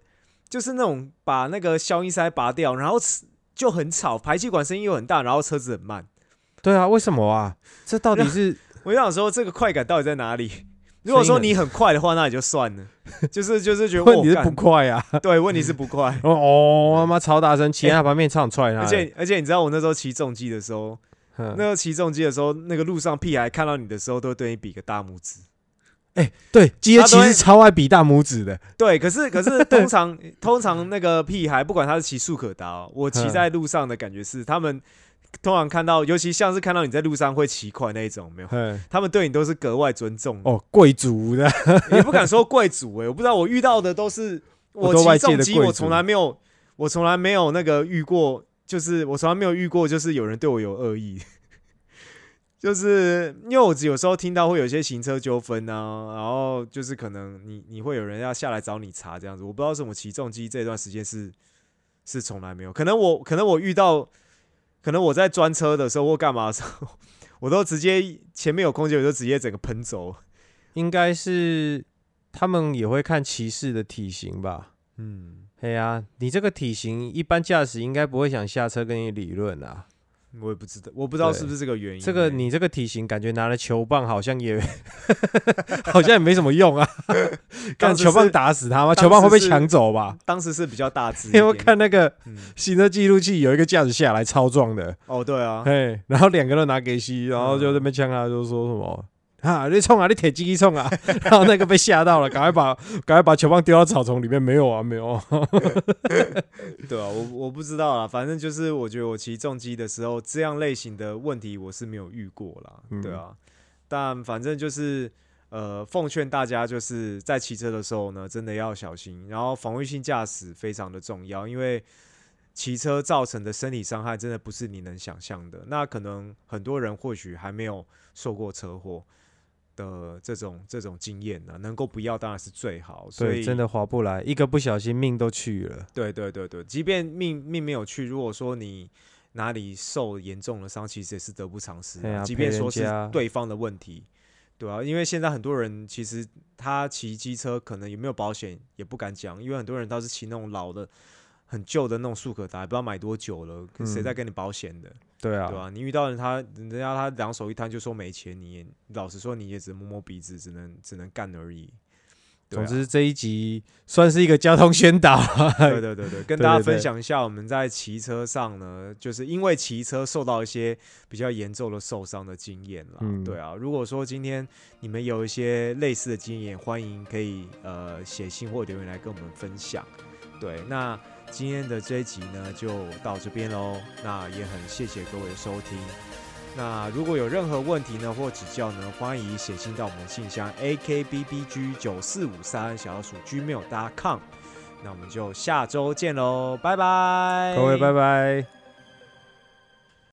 S1: 就是那种把那个消音塞拔掉，然后就很吵，排气管声音又很大，然后车子很慢。
S2: 对啊，为什么啊？这到底是
S1: 我就想说，这个快感到底在哪里？如果说你很快的话，那也就算了，就是就是觉得
S2: 问题是
S1: 哦
S2: 不快啊？
S1: 对，问题是不快。
S2: 哦哦，他妈超大声，骑在他旁边唱踹他。
S1: 而且而且你知道我那时候骑重机的时候，
S2: 嗯
S1: 那个骑重机的时候，那个路上屁孩看到你的时候，都会对你比个大拇指。
S2: 哎对，机车
S1: 他都会
S2: 骑士超爱比大拇指的。
S1: 对，可是可是 通常通常那个屁孩，不管他是骑速可达哦，我骑
S2: 嗯
S1: 在路上的感觉是，他们通常看到，尤其像是看到你在路上会骑快那一种，没有？
S2: 嗯，
S1: 他们对你都是格外尊重，
S2: 哦，贵族的，
S1: 也不敢说贵族哎、我不知道我遇到的都是我骑重机，我从来没有，我从来没有那个遇过，就是我从来没有遇过，就是有人对我有恶意。就是因为我有时候听到会有一些行车纠纷啊，然后就是可能你你会有人要下来找你查这样子，我不知道什么起重机这段时间是是从来没有，可能我可能我遇到，可能我在专车的时候或干嘛的时候，我都直接前面有空间我就直接整个喷走，
S2: 应该是他们也会看骑士的体型吧？
S1: 嗯，
S2: 嘿呀、你这个体型，一般驾驶应该不会想下车跟你理论啊。
S1: 我也不知道，我不知道是不是这个原因欸、
S2: 这个你这个体型，感觉拿了球棒好像也 好像也没什么用啊。
S1: 看
S2: 球棒打死他吗？球棒会被抢走吧？
S1: 当时是比较大只
S2: 因，为看那个
S1: 嗯，
S2: 行车记录器有一个驾驶下来超壮的，
S1: 哦，对啊，
S2: 嘿，然后两个都拿给吸，然后就在那边呛他，就说什么。啊！你冲啊！你铁鸡冲啊！然后那个被吓到了，赶快把赶快把球棒丢到草丛里面。没有啊，没有啊。
S1: 对啊，我我不知道啦，反正就是我觉得我骑重机的时候，这样类型的问题我是没有遇过啦，
S2: 嗯
S1: 对啊，但反正就是呃，奉劝大家就是在骑车的时候呢，真的要小心，然后防御性驾驶非常的重要，因为骑车造成的身体伤害真的不是你能想象的。那可能很多人或许还没有受过车祸。的这种这种经验呢，能够不要当然是最好，所
S2: 对，
S1: 以
S2: 真的划不来，一个不小心命都去了。
S1: 对对对对，即便命命没有去，如果说你哪里受严重的伤，其实也是得不偿失、即便说是对方的问题，对啊，因为现在很多人其实他骑机车可能有没有保险也不敢讲，因为很多人倒是骑那种老的、很旧的那种速可达，也不知道买多久了，可谁
S2: 嗯
S1: 在跟你保险的？
S2: 对啊，
S1: 对吧、你遇到人他人家他两手一摊就说没钱，你也老实说你也只摸摸鼻子，只能只能干而已。
S2: 总之这一集算是一个交通宣导。
S1: 对对对对，跟大家分享一下，我们在骑车上呢，就是因为骑车受到一些比较严重的受伤的经验啦。
S2: 嗯
S1: 对啊，如果说今天你们有一些类似的经验，欢迎可以呃写信或留言来跟我们分享。对，那今天的这一集呢就到这边喽。那也很谢谢各位的收听。那如果有任何问题呢或指教呢，欢迎写信到我们的信箱 a k b b g 九四五三小老鼠 gmail.com。那我们就下周见喽，拜拜，
S2: 各位拜拜。